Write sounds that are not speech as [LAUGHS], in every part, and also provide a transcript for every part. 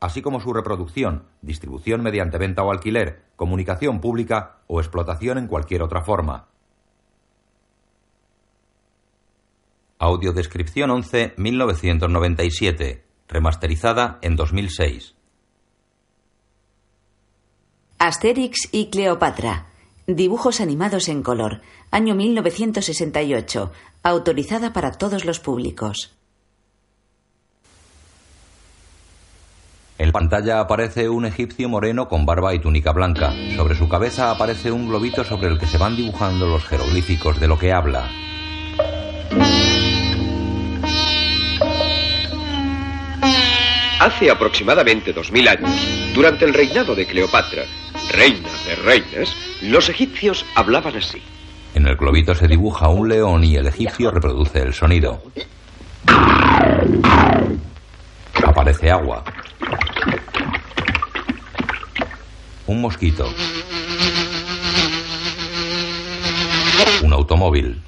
así como su reproducción, distribución mediante venta o alquiler, comunicación pública o explotación en cualquier otra forma. Audiodescripción 11 1997, remasterizada en 2006. Asterix y Cleopatra. Dibujos animados en color. Año 1968. Autorizada para todos los públicos. En pantalla aparece un egipcio moreno con barba y túnica blanca. Sobre su cabeza aparece un globito sobre el que se van dibujando los jeroglíficos de lo que habla. Hace aproximadamente dos mil años, durante el reinado de Cleopatra, reina de reinas, los egipcios hablaban así. En el globito se dibuja un león y el egipcio reproduce el sonido. Aparece agua. Un mosquito. Un automóvil.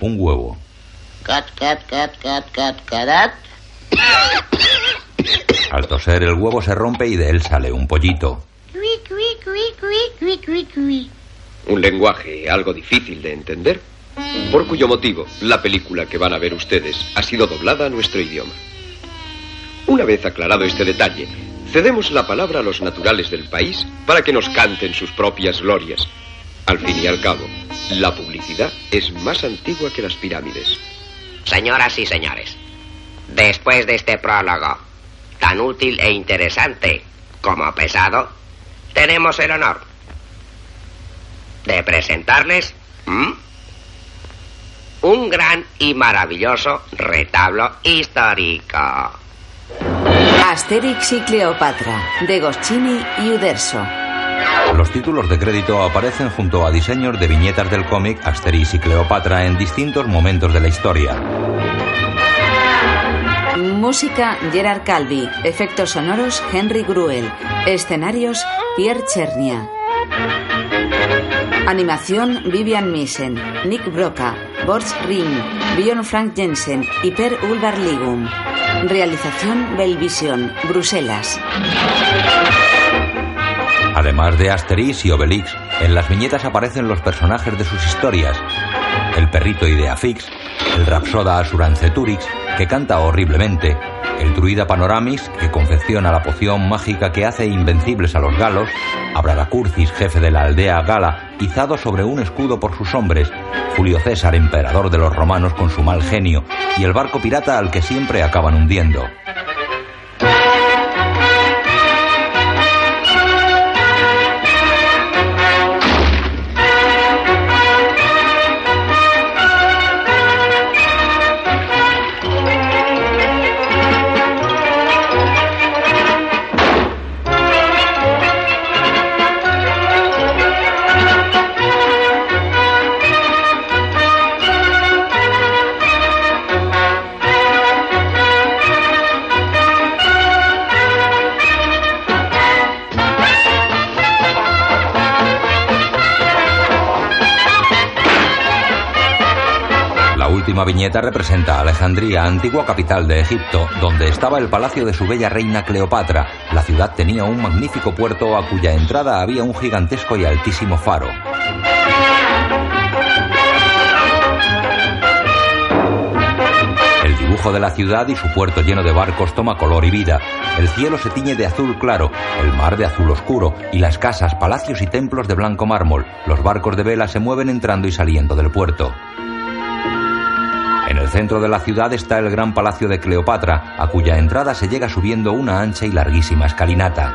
Un huevo. Cat, cat, cat, cat, cat, cat. Al toser el huevo se rompe y de él sale un pollito. Cui, cui, cui, Un lenguaje algo difícil de entender, por cuyo motivo la película que van a ver ustedes ha sido doblada a nuestro idioma. Una vez aclarado este detalle, cedemos la palabra a los naturales del país para que nos canten sus propias glorias. Al fin y al cabo, la publicidad es más antigua que las pirámides. Señoras y señores, después de este prólogo tan útil e interesante como pesado, tenemos el honor de presentarles ¿m? un gran y maravilloso retablo histórico. Asterix y Cleopatra, de Goscini y Uderzo. Los títulos de crédito aparecen junto a diseños de viñetas del cómic Asterix y Cleopatra en distintos momentos de la historia. Música Gerard Calvi. Efectos sonoros Henry Gruel. Escenarios Pierre Chernia. Animación Vivian Missen, Nick Broca, Boris Ring, Bjorn Frank Jensen y Per Ulvar Ligum. Realización Belvisión, Bruselas. Además de Asterix y Obelix, en las viñetas aparecen los personajes de sus historias. El perrito Ideafix, el rapsoda Asuranceturix, que canta horriblemente, el druida Panoramix, que confecciona la poción mágica que hace invencibles a los galos, Abraracurcis, jefe de la aldea gala, izado sobre un escudo por sus hombres, Julio César, emperador de los romanos con su mal genio, y el barco pirata al que siempre acaban hundiendo. Última viñeta representa Alejandría, antigua capital de Egipto, donde estaba el palacio de su bella reina Cleopatra. La ciudad tenía un magnífico puerto a cuya entrada había un gigantesco y altísimo faro. El dibujo de la ciudad y su puerto lleno de barcos toma color y vida. El cielo se tiñe de azul claro, el mar de azul oscuro, y las casas, palacios y templos de blanco mármol. Los barcos de vela se mueven entrando y saliendo del puerto. El centro de la ciudad está el gran palacio de Cleopatra, a cuya entrada se llega subiendo una ancha y larguísima escalinata.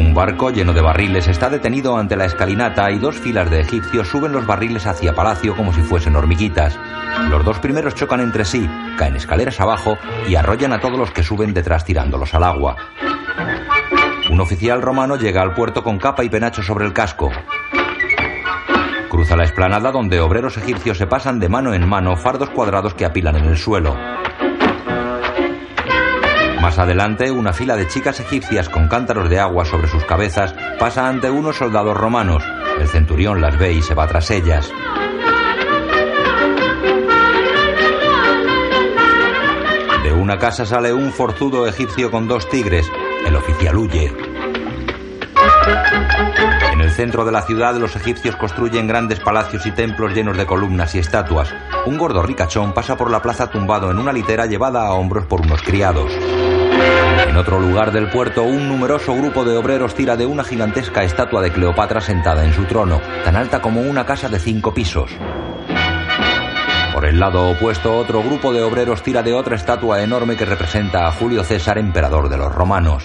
Un barco lleno de barriles está detenido ante la escalinata y dos filas de egipcios suben los barriles hacia palacio como si fuesen hormiguitas. Los dos primeros chocan entre sí, caen escaleras abajo y arrollan a todos los que suben detrás tirándolos al agua. Un oficial romano llega al puerto con capa y penacho sobre el casco. Cruza la explanada donde obreros egipcios se pasan de mano en mano fardos cuadrados que apilan en el suelo. Más adelante, una fila de chicas egipcias con cántaros de agua sobre sus cabezas pasa ante unos soldados romanos. El centurión las ve y se va tras ellas. De una casa sale un forzudo egipcio con dos tigres. El oficial huye. En el centro de la ciudad los egipcios construyen grandes palacios y templos llenos de columnas y estatuas. Un gordo ricachón pasa por la plaza tumbado en una litera llevada a hombros por unos criados. En otro lugar del puerto, un numeroso grupo de obreros tira de una gigantesca estatua de Cleopatra sentada en su trono, tan alta como una casa de cinco pisos. Por el lado opuesto, otro grupo de obreros tira de otra estatua enorme que representa a Julio César, emperador de los romanos.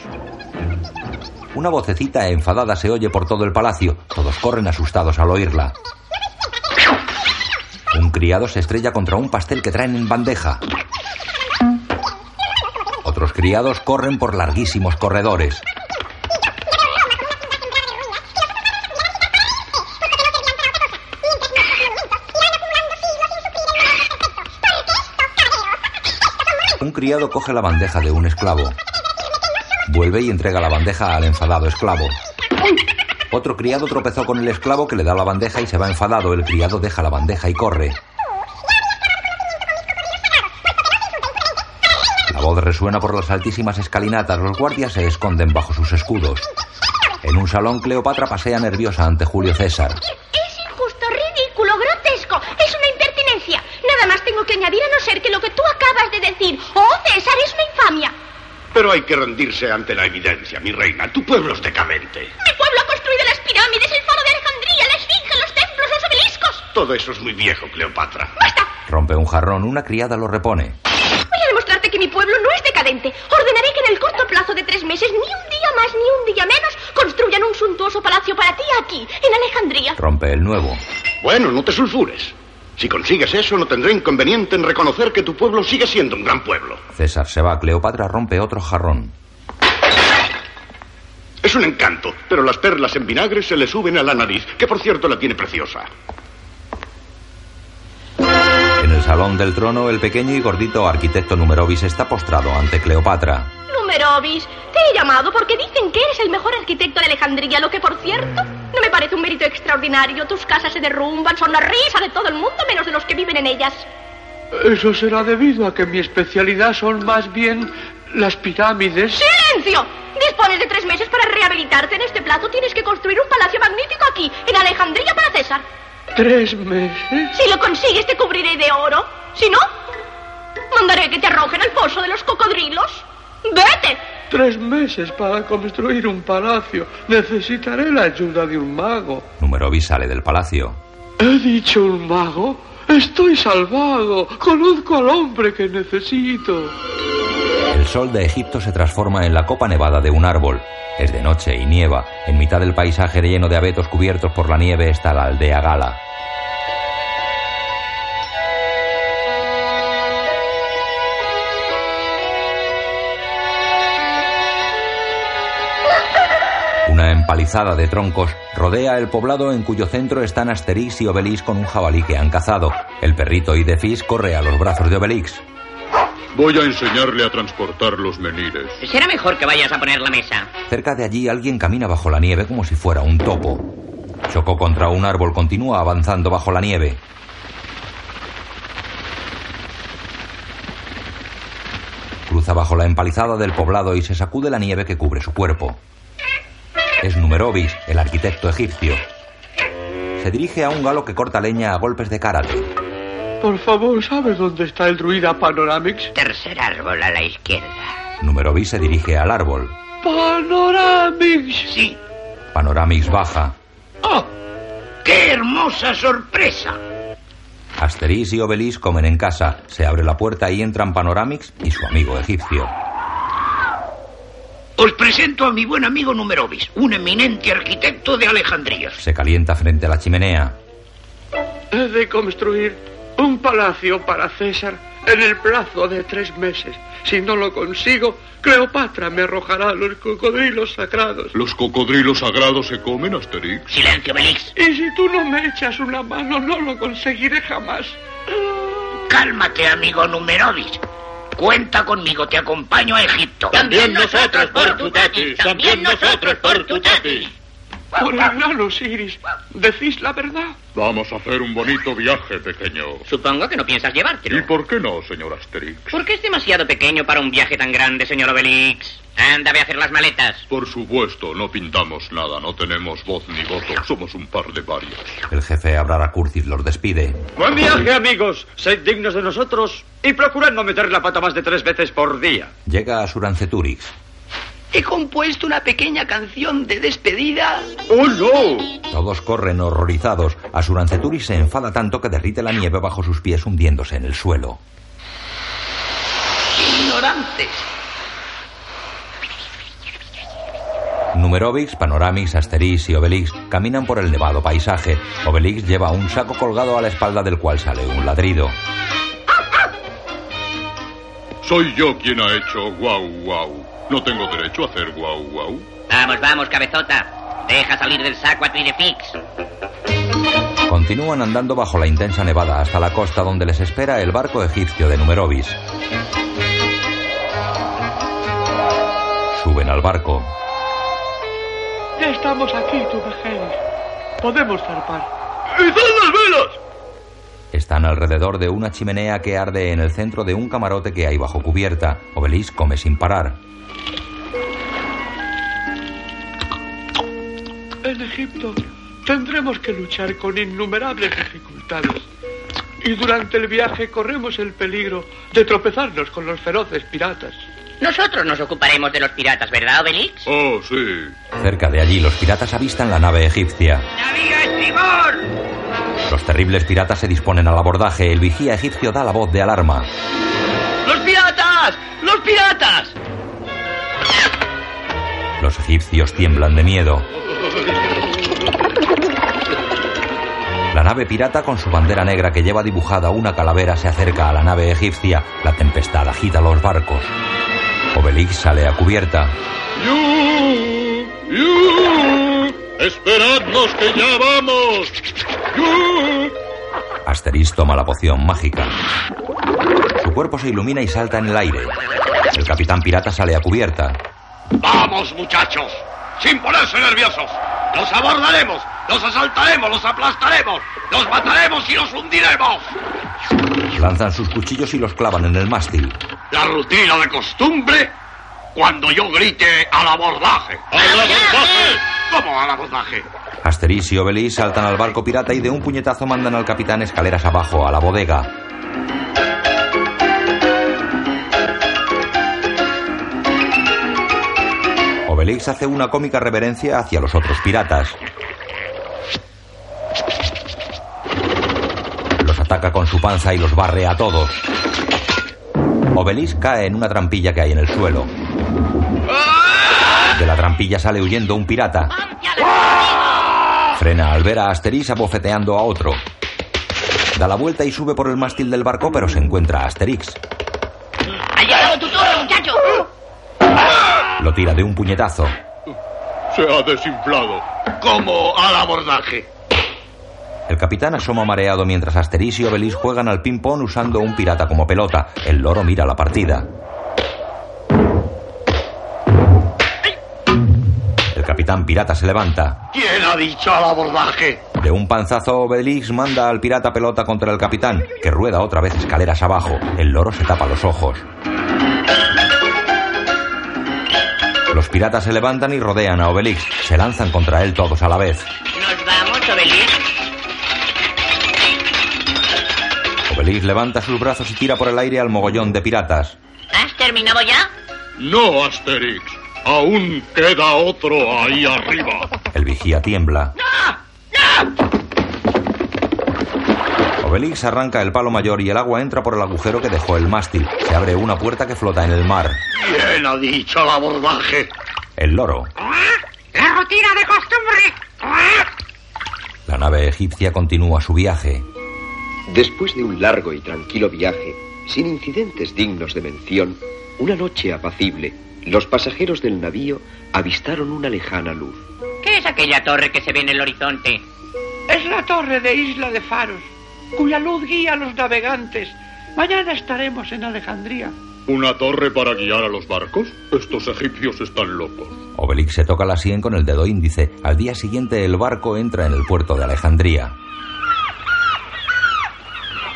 Una vocecita enfadada se oye por todo el palacio. Todos corren asustados al oírla. Un criado se estrella contra un pastel que traen en bandeja. Otros criados corren por larguísimos corredores. Un criado coge la bandeja de un esclavo. Vuelve y entrega la bandeja al enfadado esclavo. Otro criado tropezó con el esclavo que le da la bandeja y se va enfadado. El criado deja la bandeja y corre. La voz resuena por las altísimas escalinatas. Los guardias se esconden bajo sus escudos. En un salón, Cleopatra pasea nerviosa ante Julio César. Es injusto, ridículo, grotesco. Es una impertinencia. Nada más tengo que añadir a no ser que lo que tú acabas de decir, oh César, es una infamia. Pero hay que rendirse ante la evidencia, mi reina. Tu pueblo es decadente. Mi pueblo ha construido las pirámides, el faro de Alejandría, la esfinge, los templos, los obeliscos. Todo eso es muy viejo, Cleopatra. ¡Basta! Rompe un jarrón, una criada lo repone. Voy a demostrarte que mi pueblo no es decadente. Ordenaré que en el corto plazo de tres meses, ni un día más ni un día menos, construyan un suntuoso palacio para ti aquí, en Alejandría. Rompe el nuevo. Bueno, no te sulfures. Si consigues eso, no tendré inconveniente en reconocer que tu pueblo sigue siendo un gran pueblo. César se va. Cleopatra rompe otro jarrón. Es un encanto, pero las perlas en vinagre se le suben a la nariz, que por cierto la tiene preciosa. En el salón del trono, el pequeño y gordito arquitecto Numerovis está postrado ante Cleopatra. Numerovis, te he llamado porque dicen que eres el mejor arquitecto de Alejandría, lo que por cierto no me parece un mérito extraordinario. Tus casas se derrumban, son la risa de todo el mundo menos de los que viven en ellas. Eso será debido a que mi especialidad son más bien las pirámides. ¡Silencio! Dispones de tres meses para rehabilitarte. En este plazo tienes que construir un palacio magnífico aquí, en Alejandría para César. ¿Tres meses? Si lo consigues, te cubriré de oro. Si no, mandaré que te arrojen al pozo de los cocodrilos. ¡Vete! Tres meses para construir un palacio. Necesitaré la ayuda de un mago. Numerovis sale del palacio. ¿He dicho un mago? Estoy salvado. Conozco al hombre que necesito. El sol de Egipto se transforma en la copa nevada de un árbol. Es de noche y nieva. En mitad del paisaje lleno de abetos cubiertos por la nieve está la aldea Gala. Empalizada de troncos rodea el poblado en cuyo centro están Asterix y Obelix con un jabalí que han cazado. El perrito Idefis corre a los brazos de Obelix. Voy a enseñarle a transportar los menires. Será mejor que vayas a poner la mesa. Cerca de allí alguien camina bajo la nieve como si fuera un topo. Chocó contra un árbol, continúa avanzando bajo la nieve. Cruza bajo la empalizada del poblado y se sacude la nieve que cubre su cuerpo. Es Numerovis, el arquitecto egipcio. Se dirige a un galo que corta leña a golpes de karate. Por favor, ¿sabes dónde está el druida Panoramix? Tercer árbol a la izquierda. Numerovis se dirige al árbol. ¡Panoramix! Sí. Panoramix baja. ¡Oh! ¡Qué hermosa sorpresa! Asterix y Obelix comen en casa. Se abre la puerta y entran Panoramix y su amigo egipcio. Os presento a mi buen amigo Numerovis, un eminente arquitecto de Alejandría. Se calienta frente a la chimenea. He de construir un palacio para César en el plazo de tres meses. Si no lo consigo, Cleopatra me arrojará los cocodrilos sagrados. ¿Los cocodrilos sagrados se comen, Asterix? Silencio, Belix. Y si tú no me echas una mano, no lo conseguiré jamás. Cálmate, amigo Numerovis. Cuenta conmigo, te acompaño a Egipto. También nosotros por tu tatis, también nosotros por tu tatis. Por el gran Osiris, ¿decís la verdad? Vamos a hacer un bonito viaje, pequeño. Supongo que no piensas ¿Y llevártelo. por qué no, señor Asterix? Porque es demasiado pequeño para un viaje tan grande, señor Obelix. Anda, ve a hacer las maletas. Por supuesto, no pintamos nada, no tenemos voz ni voto, somos un par de varios. El jefe Abrara Curtis los despide. Buen viaje, amigos. Sed dignos de nosotros y procurad no meter la pata más de tres veces por día. Llega a Suranceturix. He compuesto una pequeña canción de despedida. ¡Oh, no! Todos corren horrorizados. Asuranceturix se enfada tanto que derrite la nieve bajo sus pies hundiéndose en el suelo. Ignorantes. Numerovix, Panoramix, Asterix y Obelix caminan por el nevado paisaje. Obelix lleva un saco colgado a la espalda del cual sale un ladrido. Soy yo quien ha hecho guau guau. ¿No tengo derecho a hacer guau guau? Vamos, vamos, cabezota. Deja salir del saco a tu Idefix. Continúan andando bajo la intensa nevada hasta la costa donde les espera el barco egipcio de Numerovis. Suben al barco. Ya estamos aquí, tu vejez. Podemos zarpar. ¡Izad las velas! Están alrededor de una chimenea que arde en el centro de un camarote que hay bajo cubierta. Obelix come sin parar. En Egipto tendremos que luchar con innumerables dificultades. Y durante el viaje corremos el peligro de tropezarnos con los feroces piratas. Nosotros nos ocuparemos de los piratas, ¿verdad, Obelix? Oh, sí. Cerca de allí, los piratas avistan la nave egipcia. ¡Navío estribor! Los terribles piratas se disponen al abordaje. El vigía egipcio da la voz de alarma. ¡Los piratas! ¡Los piratas! Los egipcios tiemblan de miedo. La nave pirata con su bandera negra que lleva dibujada una calavera se acerca a la nave egipcia. La tempestad agita los barcos. Obelix sale a cubierta. ¡Yu! ¡Yu! ¡Esperadnos que ya vamos! ¡Yu! Asterix toma la poción mágica. Su cuerpo se ilumina y salta en el aire. El capitán pirata sale a cubierta. ¡Vamos, muchachos! ¡Sin ponerse nerviosos! ¡Los abordaremos! ¡Los asaltaremos! ¡Los aplastaremos! ¡Los mataremos y los hundiremos! Lanzan sus cuchillos y los clavan en el mástil. La rutina de costumbre cuando yo grite al abordaje. ¡Al abordaje! ¿Cómo al abordaje? Asterix y Obelix saltan al barco pirata y de un puñetazo mandan al capitán escaleras abajo a la bodega. Obelix hace una cómica reverencia hacia los otros piratas. Los ataca con su panza y los barre a todos. Obelix cae en una trampilla que hay en el suelo. De la trampilla sale huyendo un pirata. Frena al ver a Asterix abofeteando a otro. Da la vuelta y sube por el mástil del barco, pero se encuentra a Asterix. Lo tira de un puñetazo. Se ha desinflado. ¿Cómo al abordaje? El capitán asoma mareado mientras Asterix y Obelix juegan al ping-pong usando un pirata como pelota. El loro mira la partida. El capitán pirata se levanta. ¿Quién ha dicho al abordaje? De un panzazo Obelix manda al pirata pelota contra el capitán, que rueda otra vez escaleras abajo. El loro se tapa los ojos. Los piratas se levantan y rodean a Obelix. Se lanzan contra él todos a la vez. ¿Nos vamos, Obelix? Obelix levanta sus brazos y tira por el aire al mogollón de piratas. ¿Has terminado ya? No, Asterix. Aún queda otro ahí arriba. El vigía tiembla. Obelix arranca el palo mayor y el agua entra por el agujero que dejó el mástil. Se abre una puerta que flota en el mar. ¿Quién ha dicho al abordaje? El loro. ¡La rutina de costumbre! La nave egipcia continúa su viaje. Después de un largo y tranquilo viaje, sin incidentes dignos de mención, una noche apacible, los pasajeros del navío avistaron una lejana luz. ¿Qué es aquella torre que se ve en el horizonte? Es la torre de Isla de Faros, cuya luz guía a los navegantes. Mañana estaremos en Alejandría. ¿Una torre para guiar a los barcos? Estos egipcios están locos. Obelix se toca la sien con el dedo índice. Al día siguiente el barco entra en el puerto de Alejandría.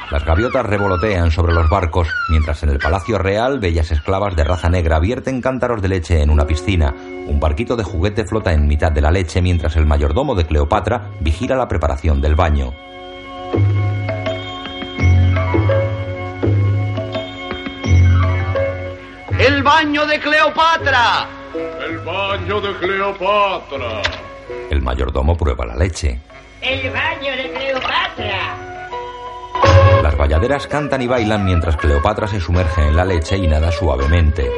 Las gaviotas revolotean sobre los barcos, mientras en el Palacio Real bellas esclavas de raza negra vierten cántaros de leche en una piscina. Un barquito de juguete flota en mitad de la leche mientras el mayordomo de Cleopatra vigila la preparación del baño. Baño de Cleopatra! El baño de Cleopatra. El mayordomo prueba la leche. El baño de Cleopatra. Las bayaderas cantan y bailan mientras Cleopatra se sumerge en la leche y nada suavemente.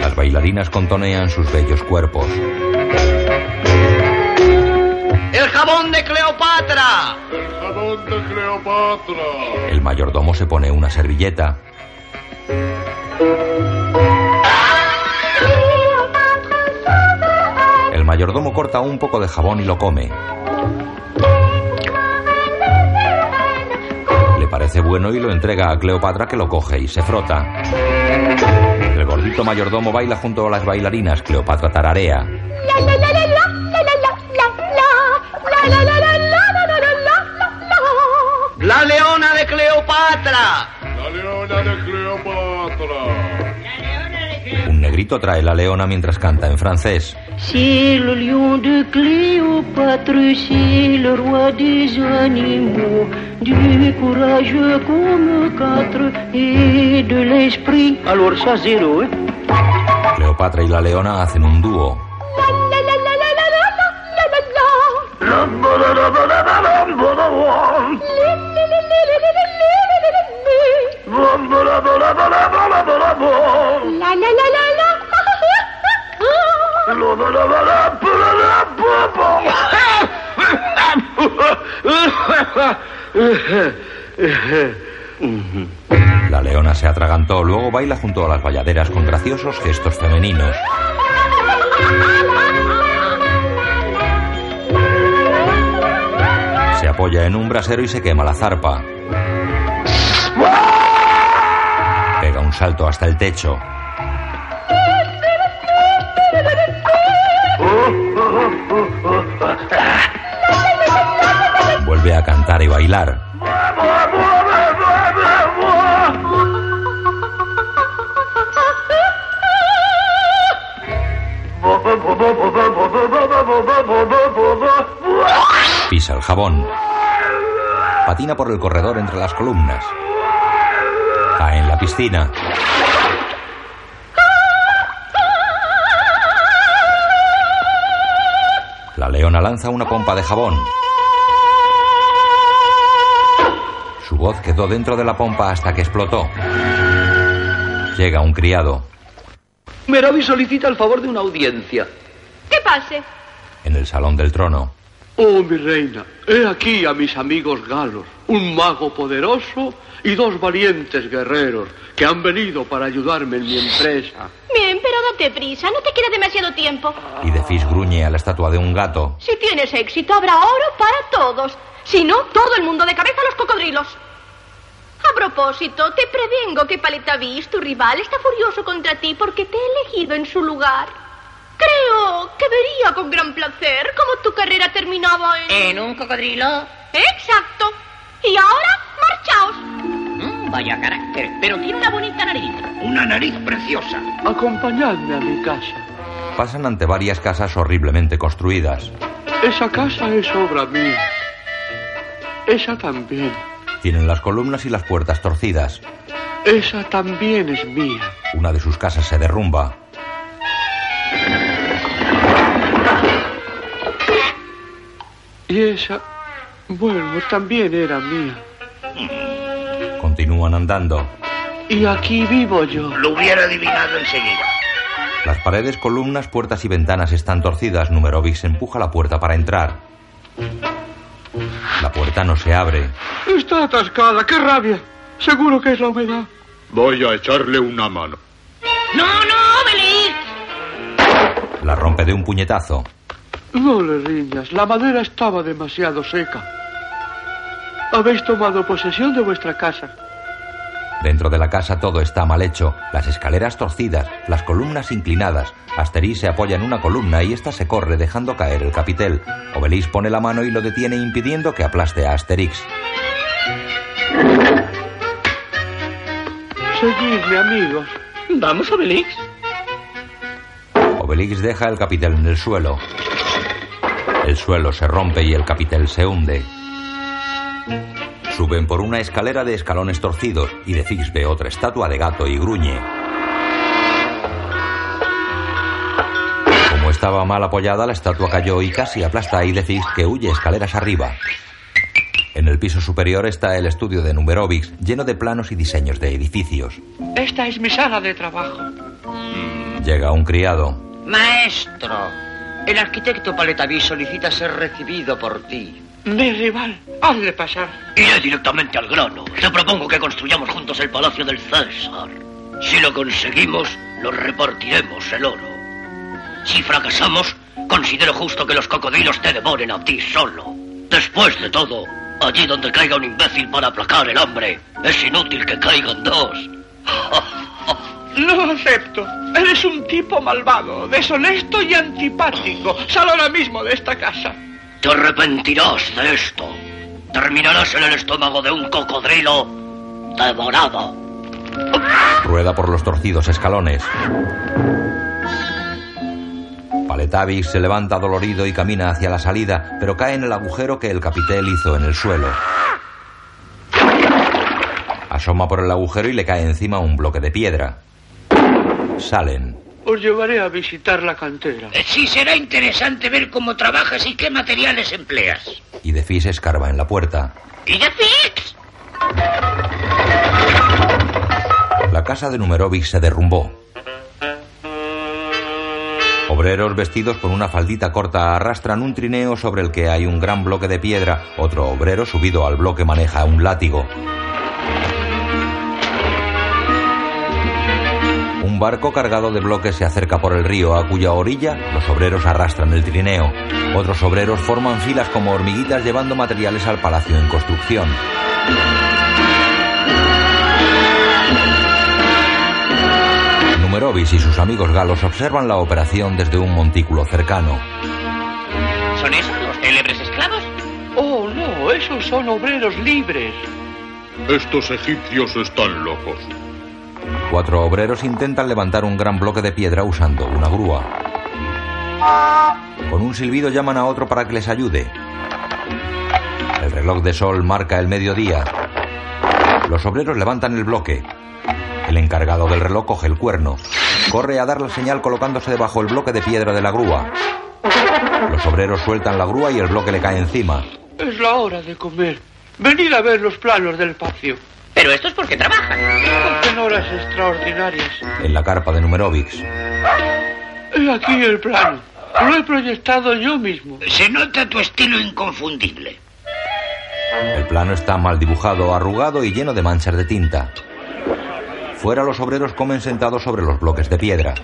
Las bailarinas contonean sus bellos cuerpos. ¡El jabón de Cleopatra! El jabón de Cleopatra. El mayordomo se pone una servilleta. El mayordomo corta un poco de jabón y lo come. Le parece bueno y lo entrega a Cleopatra que lo coge y se frota. El gordito mayordomo baila junto a las bailarinas. Cleopatra tararea. ¡La leona de Cleopatra! La leona de Cleopatra. Un negrito trae la leona mientras canta en francés. C'est le lion de Cléopâtre, c'est le roi des animaux, du courage comme quatre et de l'esprit. Alors ça zéro, hein? Cleopatra y la leona hacen un dúo. La la la la la. La leona se atragantó, luego baila junto a las bayaderas con graciosos gestos femeninos. Se apoya en un brasero y se quema la zarpa. Salto hasta el techo. Vuelve a cantar y bailar. Pisa el jabón. Patina por el corredor entre las columnas. Cae en la piscina. La leona lanza una pompa de jabón. Su voz quedó dentro de la pompa hasta que explotó. Llega un criado. Merovi solicita el favor de una audiencia. ¿Qué pase? En el salón del trono. Oh, mi reina, he aquí a mis amigos galos, un mago poderoso y dos valientes guerreros que han venido para ayudarme en mi empresa. Bien, pero date prisa, no te queda demasiado tiempo. Y Defis gruñe a la estatua de un gato. Si tienes éxito, habrá oro para todos. Si no, todo el mundo de cabeza a los cocodrilos. A propósito, te prevengo que Paletavis, tu rival, está furioso contra ti porque te he elegido en su lugar. Creo que vería con gran placer cómo tu carrera terminaba en... ¿En un cocodrilo? Exacto. Y ahora, marchaos. Mm, vaya carácter, pero tiene una bonita nariz. Una nariz preciosa. Acompañadme a mi casa. Pasan ante varias casas horriblemente construidas. Esa casa es obra mía. Esa también. Tienen las columnas y las puertas torcidas. Esa también es mía. Una de sus casas se derrumba. Y esa, bueno, también era mía. Continúan andando. Y aquí vivo yo. Lo hubiera adivinado enseguida. Las paredes, columnas, puertas y ventanas están torcidas. Numerovix empuja la puerta para entrar. La puerta no se abre. Está atascada, qué rabia. Seguro que es la humedad. Voy a echarle una mano. ¡No, no, Obelix! La rompe de un puñetazo. No le riñas, la madera estaba demasiado seca. Habéis tomado posesión de vuestra casa. Dentro de la casa todo está mal hecho. Las escaleras torcidas, las columnas inclinadas. Asterix se apoya en una columna y ésta se corre dejando caer el capitel. Obelix pone la mano y lo detiene impidiendo que aplaste a Asterix. Seguidme, amigos. Vamos, Obelix. Obelix deja el capitel en el suelo. El suelo se rompe y el capitel se hunde. Suben por una escalera de escalones torcidos y de Fix ve otra estatua de gato y gruñe. Como estaba mal apoyada, la estatua cayó y casi aplasta a Idefix que huye escaleras arriba. En el piso superior está el estudio de Numerovix, lleno de planos y diseños de edificios. Esta es mi sala de trabajo. Llega un criado. Maestro, el arquitecto Paletaví solicita ser recibido por ti. Mi rival, hazle pasar. Iré directamente al grano. Te propongo que construyamos juntos el Palacio del César. Si lo conseguimos, nos repartiremos el oro. Si fracasamos, considero justo que los cocodrilos te devoren a ti solo. Después de todo, allí donde caiga un imbécil para aplacar el hambre, es inútil que caigan dos. [LAUGHS] No acepto. Eres un tipo malvado, deshonesto y antipático. Sal ahora mismo de esta casa. Te arrepentirás de esto. Terminarás en el estómago de un cocodrilo devorado. Rueda por los torcidos escalones. Paletavix se levanta dolorido y camina hacia la salida, pero cae en el agujero que el capitel hizo en el suelo. Asoma por el agujero y le cae encima un bloque de piedra. Salen. Os llevaré a visitar la cantera. Eh, Sí, será interesante ver cómo trabajas y qué materiales empleas. Y Defis escarba en la puerta. ¡Y de fix! La casa de Numerovix se derrumbó. Obreros vestidos con una faldita corta arrastran un trineo sobre el que hay un gran bloque de piedra. Otro obrero subido al bloque maneja un látigo. Un barco cargado de bloques se acerca por el río, a cuya orilla los obreros arrastran el trineo. Otros obreros forman filas como hormiguitas llevando materiales al palacio en construcción. Numerovis y sus amigos galos observan la operación desde un montículo cercano. ¿Son esos los célebres esclavos? Oh, no, esos son obreros libres. Estos egipcios están locos. Cuatro obreros intentan levantar un gran bloque de piedra usando una grúa. Con un silbido llaman a otro para que les ayude. El reloj de sol marca el mediodía. Los obreros levantan el bloque. El encargado del reloj coge el cuerno. Corre a dar la señal colocándose debajo el bloque de piedra de la grúa. Los obreros sueltan la grúa y el bloque le cae encima. Es la hora de comer. Venid a ver los planos del patio. Pero estos porque trabajan. Hacen horas extraordinarias. En la carpa de Numerovix. He aquí el plano. Lo he proyectado yo mismo. Se nota tu estilo inconfundible. El plano está mal dibujado, arrugado y lleno de manchas de tinta. Fuera los obreros comen sentados sobre los bloques de piedra.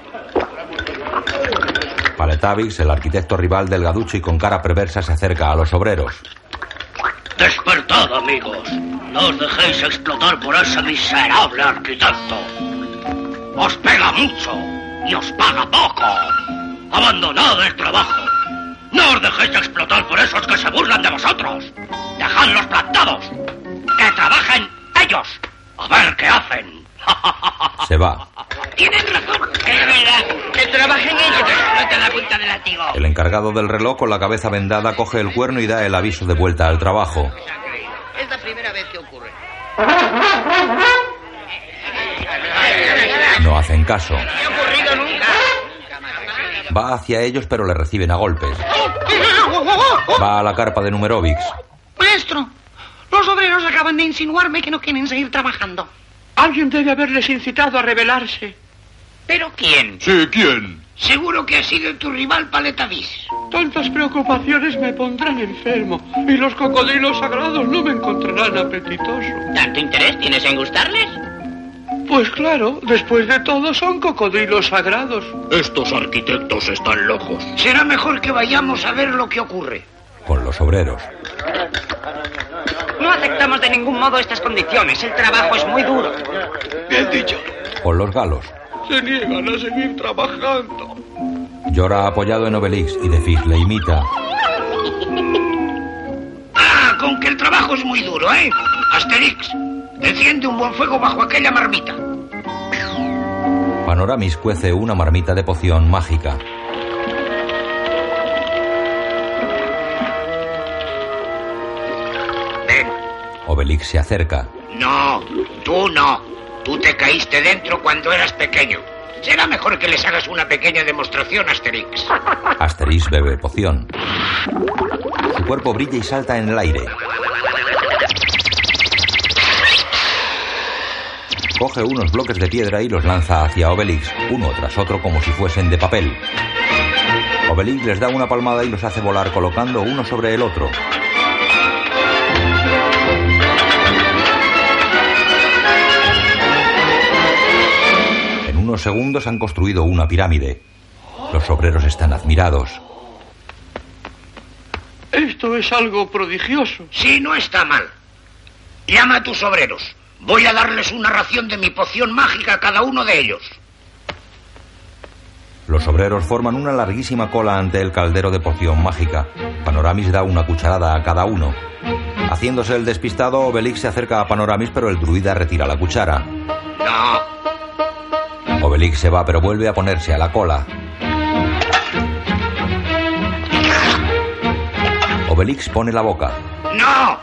Paletavix, el arquitecto rival del gaducho y con cara perversa, se acerca a los obreros. Despertad, amigos. No os dejéis explotar por ese miserable arquitecto. Os pega mucho y os paga poco. Abandonad el trabajo. No os dejéis explotar por esos que se burlan de vosotros. Dejadlos plantados. Que trabajen ellos. A ver qué hacen. Se va. Tienen razón. Es verdad. Que trabajen ellos. No te da punta de látigo. El encargado del reloj, con la cabeza vendada, coge el cuerno y da el aviso de vuelta al trabajo. Es la primera vez que ocurre. No hacen caso. No ha ocurrido nunca. Va hacia ellos, pero le reciben a golpes. Va a la carpa de Numerovix. Maestro, Los obreros acaban de insinuarme que no quieren seguir trabajando. Alguien debe haberles incitado a rebelarse. ¿Pero quién? Sí, ¿quién? Seguro que ha sido tu rival Paletavis. Tantas preocupaciones me pondrán enfermo y los cocodrilos sagrados no me encontrarán apetitoso. ¿Tanto interés tienes en gustarles? Pues claro, después de todo son cocodrilos sagrados. Estos arquitectos están locos. Será mejor que vayamos a ver lo que ocurre. Con los obreros. No aceptamos de ningún modo estas condiciones. El trabajo es muy duro. Bien dicho. Con los galos. Se niegan a seguir trabajando. Llora apoyado en Obelix y De Fix le imita. Ah, con que el trabajo es muy duro, ¿eh? Asterix, enciende un buen fuego bajo aquella marmita. Panoramis cuece una marmita de poción mágica. Obelix se acerca. No, tú no. Tú te caíste dentro cuando eras pequeño. Será mejor que les hagas una pequeña demostración, Asterix. [LAUGHS] Asterix bebe poción. Su cuerpo brilla y salta en el aire. Coge unos bloques de piedra y los lanza hacia Obelix, uno tras otro como si fuesen de papel. Obelix les da una palmada y los hace volar colocando uno sobre el otro. Unos segundos han construido una pirámide. Los obreros están admirados. Esto es algo prodigioso. Sí, no está mal. Llama a tus obreros. Voy a darles una ración de mi poción mágica a cada uno de ellos. Los obreros forman una larguísima cola ante el caldero de poción mágica. Panoramis da una cucharada a cada uno. Haciéndose el despistado, Obelix se acerca a Panoramis, pero el druida retira la cuchara. No. Obelix se va, pero vuelve a ponerse a la cola. Obelix pone la boca. ¡No!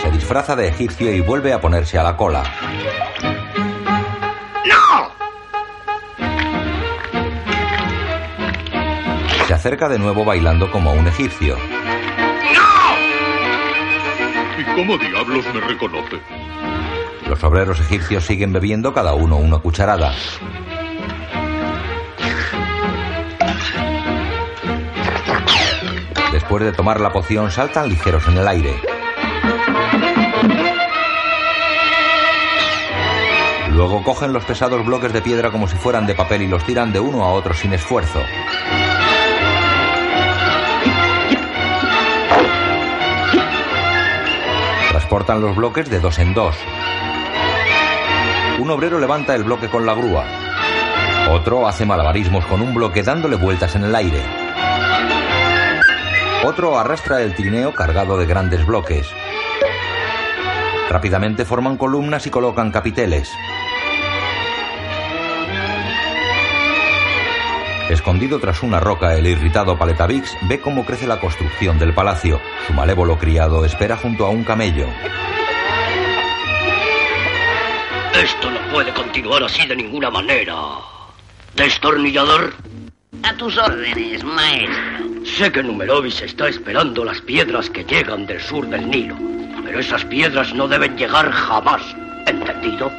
Se disfraza de egipcio y vuelve a ponerse a la cola. ¡No! Se acerca de nuevo bailando como un egipcio. ¿Y cómo diablos me reconoce? Los obreros egipcios siguen bebiendo cada uno una cucharada. Después de tomar la poción saltan ligeros en el aire. Luego cogen los pesados bloques de piedra como si fueran de papel y los tiran de uno a otro sin esfuerzo. Transportan los bloques de dos en dos. Un obrero levanta el bloque con la grúa. Otro hace malabarismos con un bloque dándole vueltas en el aire. Otro arrastra el trineo cargado de grandes bloques. Rápidamente forman columnas y colocan capiteles. Escondido tras una roca, el irritado Paletavix ve cómo crece la construcción del palacio. Su malévolo criado espera junto a un camello. Esto no puede continuar así de ninguna manera. ¿Destornillador? A tus órdenes, maestro. Sé que Numerovis está esperando las piedras que llegan del sur del Nilo, pero esas piedras no deben llegar jamás. ¿Entendido?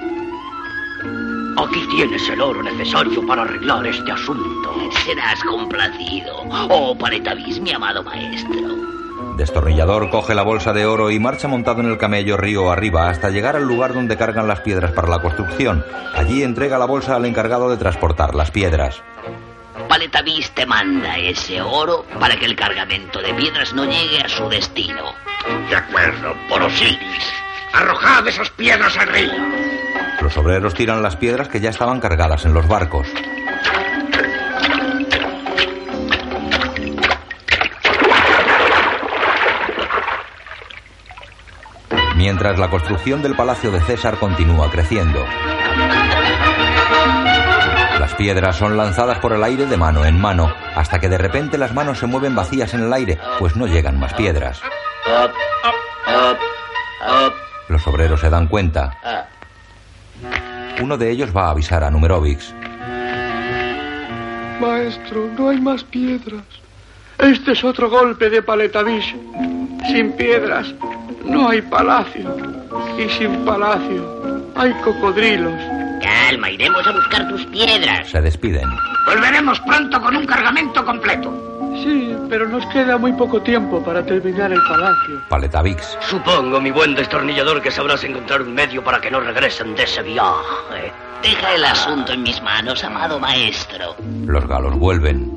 Aquí tienes el oro necesario para arreglar este asunto. Serás complacido. Oh, Paletavis, mi amado maestro. Destornillador coge la bolsa de oro y marcha montado en el camello río arriba hasta llegar al lugar donde cargan las piedras para la construcción. Allí entrega la bolsa al encargado de transportar las piedras. Paletavis te manda ese oro para que el cargamento de piedras no llegue a su destino. De acuerdo, por Osiris. Arrojad esas piedras al río. Los obreros tiran las piedras que ya estaban cargadas en los barcos. Mientras la construcción del palacio de César continúa creciendo. Las piedras son lanzadas por el aire de mano en mano, hasta que de repente las manos se mueven vacías en el aire, pues no llegan más piedras. Los obreros se dan cuenta. Uno de ellos va a avisar a Numerovix. Maestro, no hay más piedras. Este es otro golpe de Paletavis. Sin piedras, No hay palacio. Y sin palacio hay cocodrilos. Calma, iremos a buscar tus piedras. Se despiden. Volveremos pronto con un cargamento completo. Sí, pero nos queda muy poco tiempo para terminar el palacio. Paleta Vix. Supongo, mi buen destornillador, que sabrás encontrar un medio para que no regresen de ese viaje. Deja el asunto en mis manos, amado maestro. Los galos vuelven.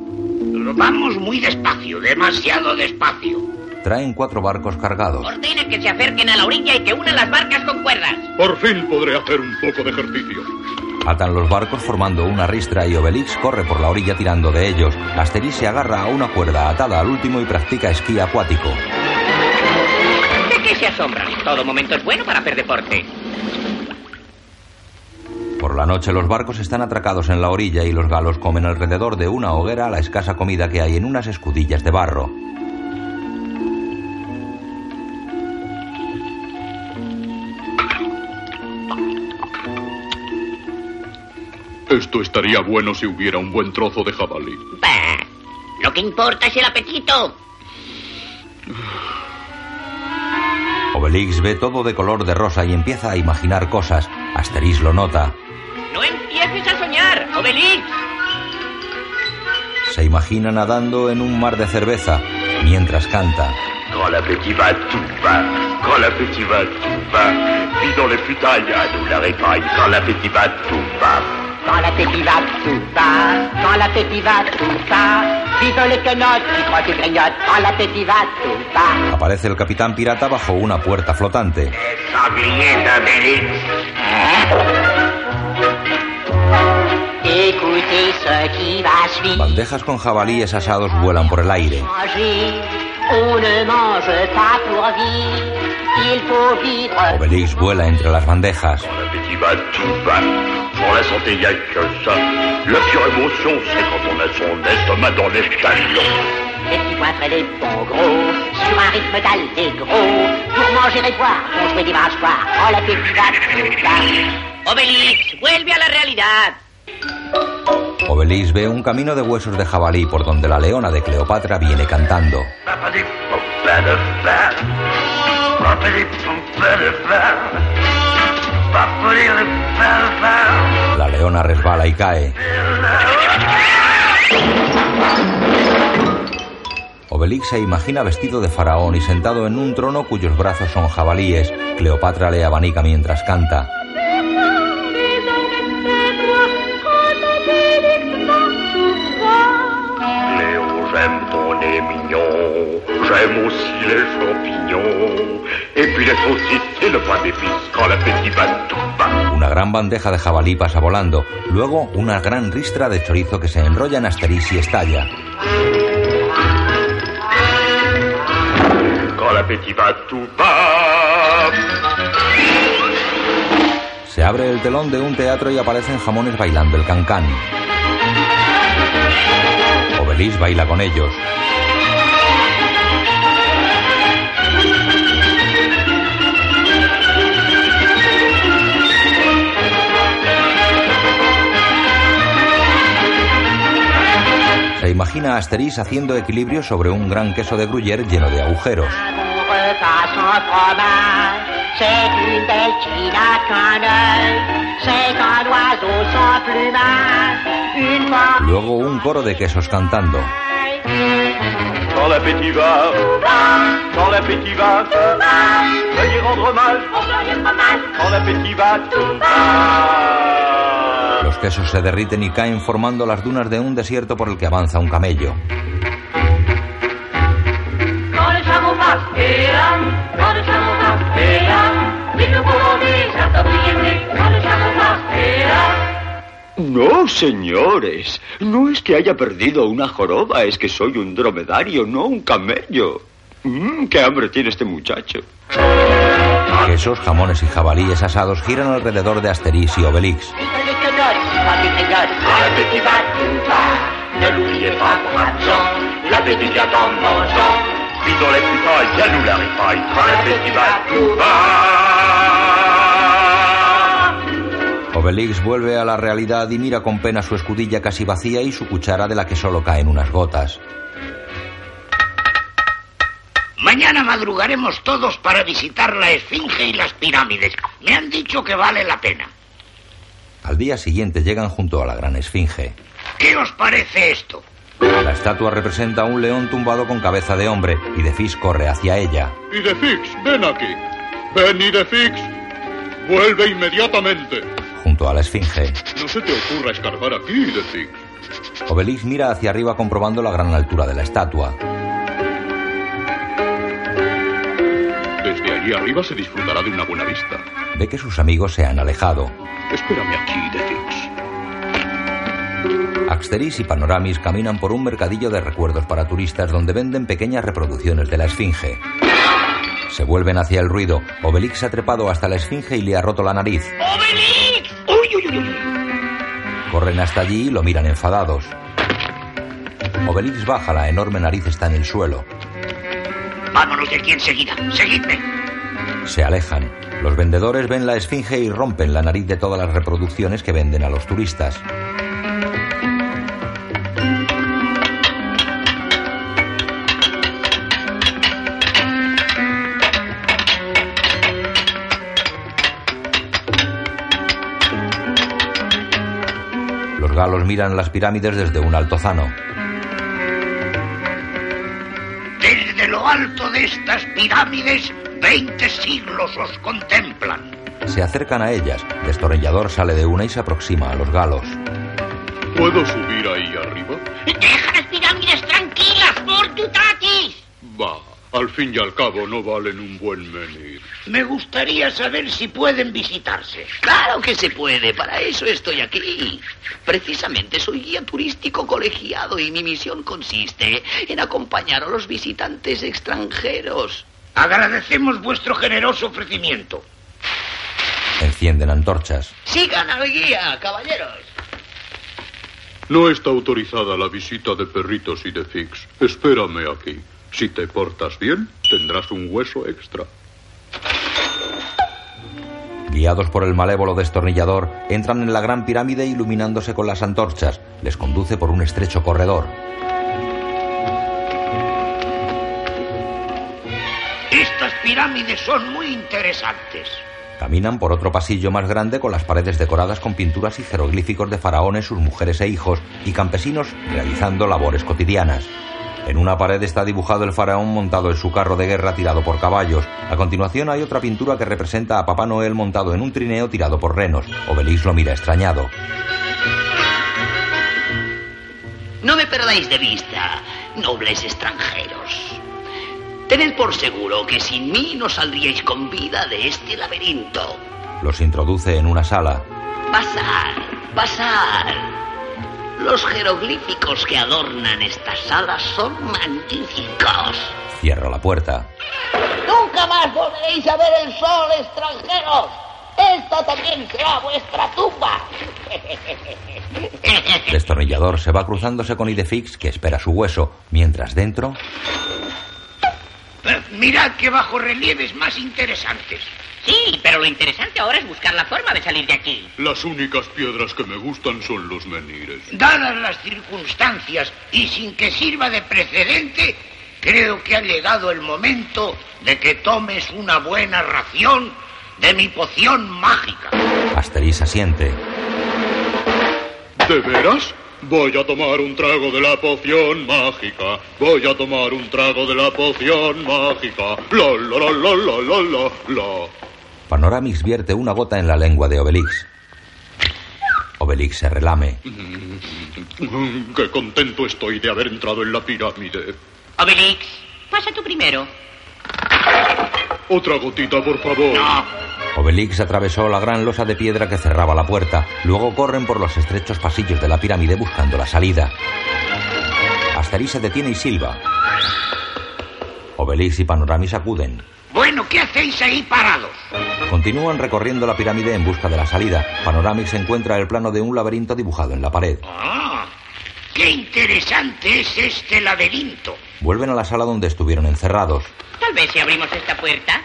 Vamos muy despacio, demasiado despacio. Traen cuatro barcos cargados. Ordena que se acerquen a la orilla y que unan las barcas con cuerdas. Por fin podré hacer un poco de ejercicio. Atan los barcos formando una ristra y Obelix corre por la orilla tirando de ellos. Asterix se agarra a una cuerda atada al último y practica esquí acuático. ¿De qué se asombran? Todo momento es bueno para hacer deporte. Por la noche los barcos están atracados en la orilla y los galos comen alrededor de una hoguera la escasa comida que hay en unas escudillas de barro. Esto estaría bueno si hubiera un buen trozo de jabalí. Bah, lo que importa es el apetito. Obelix ve todo de color de rosa y empieza a imaginar cosas. Asterix lo nota. No empieces a soñar, Obelix. Se imagina nadando en un mar de cerveza mientras canta. Quand l'appétit va, tout va. Quand l'appétit va, tout va. Dans les futailles, à nous la répaille. Quand l'appétit va, tout va. Quand l'appétit va, tout va. Quand l'appétit va, tout tout. Aparece el capitán pirata bajo una puerta flotante. Sanglier d'Obélix. Écoutez ce qui va suivre. Bandejas con jabalíes asados vuelan por el aire. On ne mange pas pour vivre. Il faut vivre. Obelix vuela entre las bandejas. L'appétit va, tout va. Pour la santé, y a que ça. La pure émotion, c'est quand on a son estomac dans les talons. Les petits points les bons gros, sur un rythme d'allégro. Pour manger et boire, on jouait dimanche soir. Oh, l'appétit va, tout va. Obelix, vuelve a la realidad. Obelix ve un camino de huesos de jabalí por donde la leona de Cleopatra viene cantando. La leona resbala y cae. Obelix se imagina vestido de faraón y sentado en un trono cuyos brazos son jabalíes. Cleopatra le abanica mientras canta. Una gran bandeja de jabalí pasa volando. Luego una gran ristra de chorizo que se enrolla en Asterix y estalla. Quand l'appétit va, tout. Se abre el telón de un teatro y aparecen jamones bailando el cancán. Obelix baila con ellos. Se imagina a Asterix haciendo equilibrio sobre un gran queso de gruyère lleno de agujeros. Mon repas sans fromage, c'est une belle qui n'a qu'un œil. C'est un oiseau sans plumage, une fois. Luego un coro de quesos cantando. Quand l'appétit va, quand l'appétit va, veuillez rendre hommage. Quand l'appétit va, tout va. Los quesos se derriten y caen formando las dunas de un desierto por el que avanza un camello. Quand le chameau passe, et là, quand le No, señores. No es que haya perdido una joroba, es que soy un dromedario, no un camello. Mm, ¡Qué hambre tiene este muchacho! Quesos, jamones y jabalíes asados giran alrededor de Asterix y Obelix. Vis dans les nous la l'appétit va, tout va. Obelix vuelve a la realidad y mira con pena su escudilla casi vacía y su cuchara de la que solo caen unas gotas. Mañana madrugaremos todos para visitar la Esfinge y las pirámides. Me han dicho que vale la pena. Al día siguiente llegan junto a la gran esfinge. ¿Qué os parece esto? La estatua representa a un león tumbado con cabeza de hombre y Defix corre hacia ella. Idefix, ven aquí. Ven, Idefix. Vuelve inmediatamente. Junto a la esfinge, No se te ocurra escarbar aquí, Idefix. Obelix mira hacia arriba comprobando la gran altura de la estatua. Desde allí arriba se disfrutará de una buena vista. Ve que sus amigos se han alejado. Espérame aquí, Idefix. Axteris y Panoramis caminan por un mercadillo de recuerdos para turistas donde venden pequeñas reproducciones de la esfinge. Se vuelven hacia el ruido. Obelix ha trepado hasta la esfinge y le ha roto la nariz. ¡Obelix! ¡Uy, uy, uy! Corren hasta allí y lo miran enfadados. Obelix baja, la enorme nariz está en el suelo. Vámonos de aquí enseguida. Seguidme. Se alejan. Los vendedores ven la esfinge y rompen la nariz de todas las reproducciones que venden a los turistas. Galos miran las pirámides desde un altozano. Desde lo alto de estas pirámides, veinte siglos os contemplan. Se acercan a ellas. Destornillador sale de una y se aproxima a los galos. ¿Puedo subir ahí arriba? Deja las pirámides tranquilas, Fortutatis. Va, al fin y al cabo no valen un buen menir. Me gustaría saber si pueden visitarse. Claro que se puede, para eso estoy aquí. Precisamente soy guía turístico colegiado y mi misión consiste en acompañar a los visitantes extranjeros. Agradecemos vuestro generoso ofrecimiento. Encienden antorchas. Sigan al guía, caballeros. No está autorizada la visita de perritos y de fix. Espérame aquí. Si te portas bien, tendrás un hueso extra. Guiados por el malévolo destornillador, entran en la gran pirámide iluminándose con las antorchas. Les conduce por un estrecho corredor. Estas pirámides son muy interesantes. Caminan por otro pasillo más grande con las paredes decoradas con pinturas y jeroglíficos de faraones, sus mujeres e hijos, y campesinos realizando labores cotidianas. En una pared está dibujado el faraón montado en su carro de guerra tirado por caballos. A continuación hay otra pintura que representa a Papá Noel montado en un trineo tirado por renos. Obelix lo mira extrañado. No me perdáis de vista, nobles extranjeros. Tened por seguro que sin mí no saldríais con vida de este laberinto. Los introduce en una sala. Pasar, pasar. Los jeroglíficos que adornan esta sala son magníficos. Cierra la puerta. Nunca más volveréis a ver el sol, extranjeros. Esta también será vuestra tumba. [LAUGHS] Destornillador se va cruzándose con Idefix, que espera su hueso, mientras dentro Mirad qué bajo relieves más interesantes. Sí, pero lo interesante ahora es buscar la forma de salir de aquí. Las únicas piedras que me gustan son los menires. Dadas las circunstancias y sin que sirva de precedente, creo que ha llegado el momento de que tomes una buena ración de mi poción mágica. Asteris asiente. ¿De veras? Voy a tomar un trago de la poción mágica. Voy a tomar un trago de la poción mágica. La la la la la la la la. Panoramix vierte una gota en la lengua de Obelix. Obelix se relame. Mm, Qué contento estoy de haber entrado en la pirámide. Obelix, pasa tú primero. Otra gotita, por favor. Obelix atravesó la gran losa de piedra que cerraba la puerta. Luego corren por los estrechos pasillos de la pirámide buscando la salida. Asteris se detiene y silba. Obelix y Panoramis acuden. Bueno, ¿qué hacéis ahí parados? Continúan recorriendo la pirámide en busca de la salida. Panoramix encuentra el plano de un laberinto dibujado en la pared. Ah, qué interesante es este laberinto. Vuelven a la sala donde estuvieron encerrados. Tal vez si abrimos esta puerta.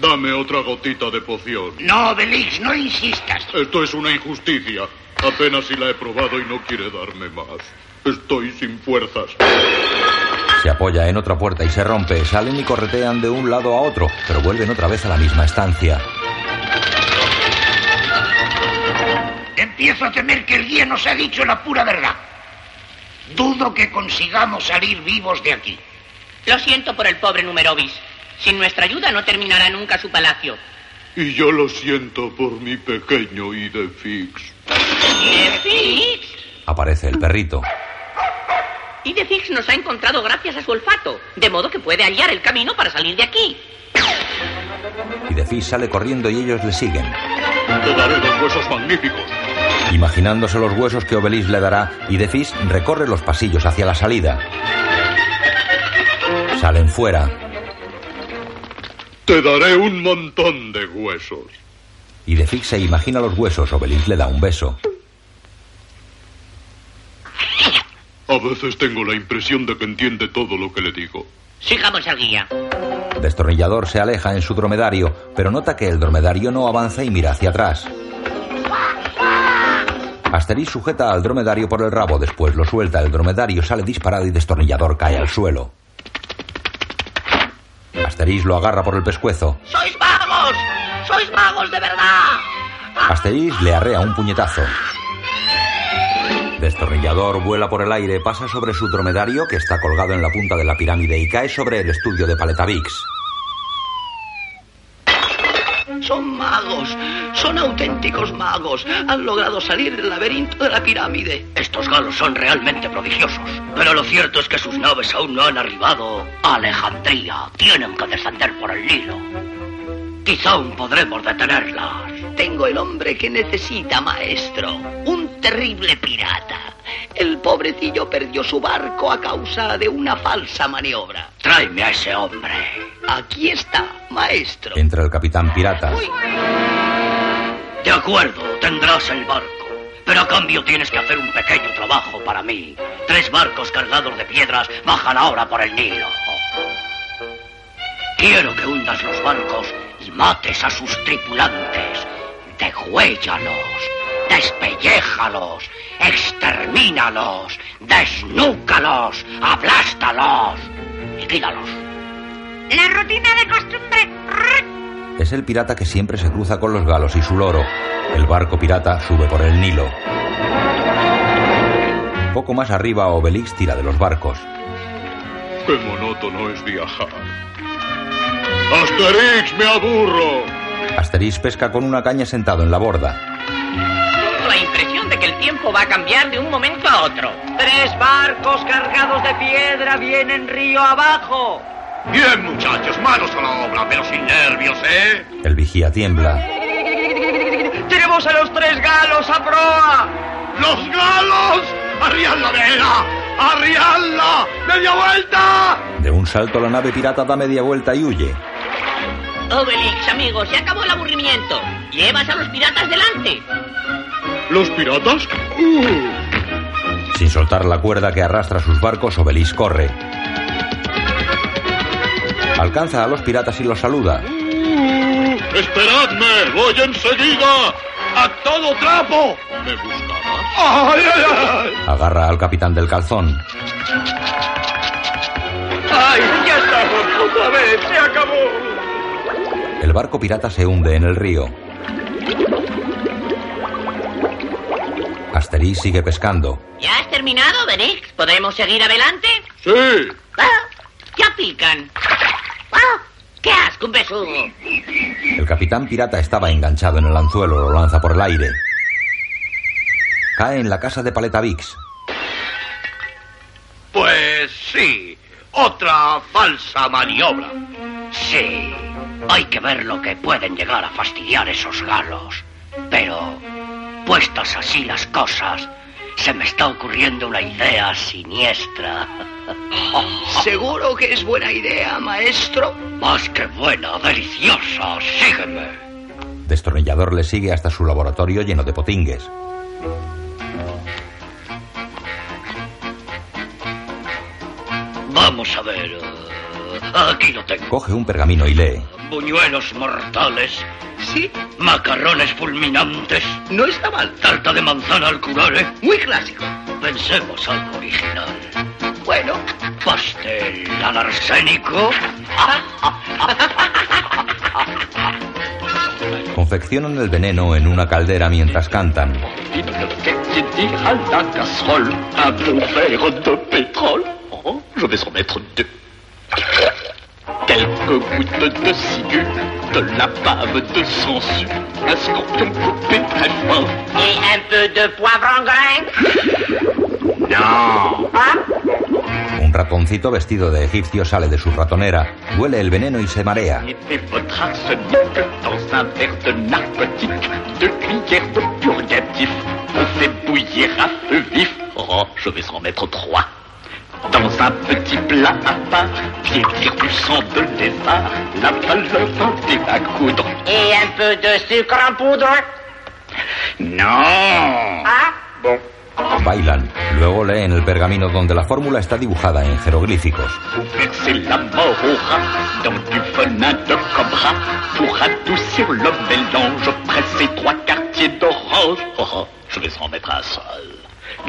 Dame otra gotita de poción. No, Belix, no insistas. Esto es una injusticia. Apenas si la he probado y no quiere darme más. Estoy sin fuerzas. Se apoya en otra puerta y se rompe. Salen y corretean de un lado a otro, pero vuelven otra vez a la misma estancia. Empiezo a temer que el guía nos ha dicho la pura verdad. Dudo que consigamos salir vivos de aquí. Lo siento por el pobre Numerovis. Sin nuestra ayuda no terminará nunca su palacio. Y yo lo siento por mi pequeño Idefix. ¿Idefix? Aparece el perrito. Idefix nos ha encontrado gracias a su olfato, de modo que puede hallar el camino para salir de aquí. Idefix sale corriendo y ellos le siguen. Te daré dos huesos magníficos. Imaginándose los huesos que Obelix le dará, Idefix recorre los pasillos hacia la salida. Salen fuera. Te daré un montón de huesos. Idefix se imagina los huesos. Obelix le da un beso. A veces tengo la impresión de que entiende todo lo que le digo. Sigamos al guía. Destornillador se aleja en su dromedario, pero nota que el dromedario no avanza y mira hacia atrás. Asterix sujeta al dromedario por el rabo, después lo suelta, el dromedario sale disparado y Destornillador cae al suelo. Asterix lo agarra por el pescuezo. ¡Sois magos! ¡Sois magos de verdad! Asterix le arrea un puñetazo. Destornillador vuela por el aire, pasa sobre su dromedario que está colgado en la punta de la pirámide y cae sobre el estudio de Paletavix. Son magos, son auténticos magos. Han logrado salir del laberinto de la pirámide. Estos galos son realmente prodigiosos. Pero lo cierto es que sus naves aún no han arribado a Alejandría. Tienen que descender por el Nilo. Quizá aún podremos detenerlas. Tengo el hombre que necesita, maestro. Un terrible pirata. El pobrecillo perdió su barco a causa de una falsa maniobra. Tráeme a ese hombre. Aquí está, maestro. Entra el capitán pirata. De acuerdo, tendrás el barco. Pero a cambio tienes que hacer un pequeño trabajo para mí. Tres barcos cargados de piedras bajan ahora por el Nilo. Quiero que hundas los barcos y mates a sus tripulantes. Degüéllalos, despelléjalos, extermínalos, desnúcalos, aplástalos, liquídalos. La rutina de costumbre. Es el pirata que siempre se cruza con los galos y su loro. El barco pirata sube por el Nilo. Poco más arriba, Obelix tira de los barcos. Qué monótono es viajar. ¡Asterix, me aburro! Asterix pesca con una caña sentado en la borda. La impresión de que el tiempo va a cambiar de un momento a otro. Tres barcos cargados de piedra vienen río abajo. Bien, muchachos, manos a la obra, pero sin nervios, ¿eh? El vigía tiembla. ¡Tenemos a los tres galos a proa! ¡Los galos! ¡Arriad la vela! ¡Arriadla! ¡Media vuelta! De un salto la nave pirata da media vuelta y huye. Obelix, amigos, se acabó el aburrimiento. Llevas a los piratas delante. ¿Los piratas? ¡Uh! Sin soltar la cuerda que arrastra sus barcos, Obelix corre. Alcanza a los piratas y los saluda. ¡Uh! ¡Esperadme! ¡Voy enseguida! ¡A todo trapo! ¿Me buscarás? ¡Ay, ay, ay! Agarra al capitán del calzón. ¡Ay, ya estamos! ¡Otra vez! ¡Se acabó! El barco pirata se hunde en el río. Asterix sigue pescando. ¿Ya has terminado, Benix? ¿Podemos seguir adelante? Sí. ¡Ah! ¡Ya pican! ¡Ah! ¡Qué asco, un besugo! El capitán pirata estaba enganchado en el anzuelo, lo lanza por el aire. Cae en la casa de Paletavix. Pues sí, otra falsa maniobra. Sí, hay que ver lo que pueden llegar a fastidiar esos galos. Pero, puestas así las cosas, se me está ocurriendo una idea siniestra. [LAUGHS] ¿Seguro que es buena idea, maestro? Más que buena, deliciosa. Sígueme. Destornillador le sigue hasta su laboratorio lleno de potingues. Vamos a ver. eh, aquí lo tengo. Coge un pergamino y lee. Buñuelos mortales. Sí. Macarrones fulminantes. No está mal. Tarta de manzana al curare. Muy clásico. Pensemos algo original. Bueno, pastel al arsénico. [LAUGHS] Confeccionan el veneno en una caldera mientras cantan. Quelques gouttes de ciguë, de la bave de sangsue, un scorpion coupé très fin. Et un peu de poivre en grain [LAUGHS] Non. Un ratoncito vestido de egipcio sale de su ratonera, huele el veneno y se marea. Mettez votre arsenic dans un verre de narcotique, deux cuillères de purgatif. On fait bouillir à feu vif. Oh, je vais en mettre trois. Dans un petit plat à part, piétir du sang de lézard, la valeur d'un thé à coudre. Et un peu de sucre en poudre? Non. Ah? Bon. Bailan. Luego leen el pergamino donde la fórmula está dibujada en jeroglíficos. Versez la mort au rat dans du venin de cobra pour adoucir le mélange. Pressez trois quartiers d'orange. Oh, oh, je vais en mettre un seul.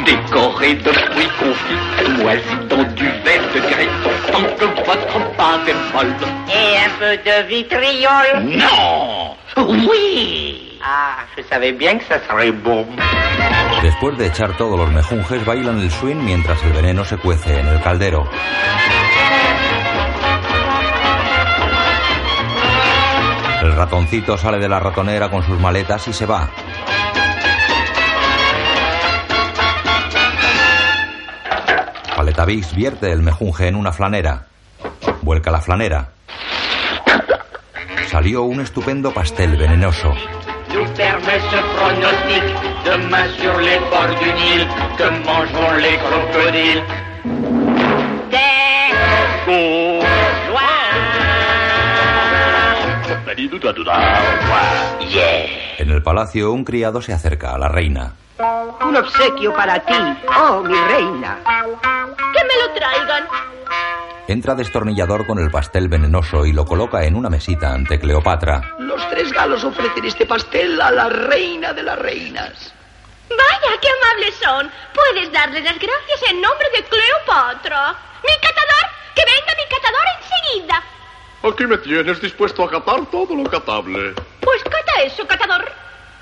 Décoré de fruits confits, moisis dans du verre de grès, tant que votre pâte est molle. Et un peu de vitriol Non Oui Ah, je savais bien que ça serait bon. Después de echar todos los mejunjes, bailan el swing mientras el veneno se cuece en el caldero. El ratoncito sale de la ratonera con sus maletas y se va. Vix vierte el mejunje en una flanera. Vuelca la flanera. Salió un estupendo pastel venenoso. Nous permet ce pronostic demain sur les bords du Nil que mangeront les crocodiles. Des En el palacio, un criado se acerca a la reina. Un obsequio para ti, oh mi reina. Que me lo traigan. Entra destornillador con el pastel venenoso y lo coloca en una mesita ante Cleopatra. Los tres galos ofrecen este pastel a la reina de las reinas. Vaya, qué amables son. Puedes darles las gracias en nombre de Cleopatra. Mi catador, que venga mi catador enseguida. Aquí me tienes dispuesto a catar todo lo catable. Pues cata eso, catador.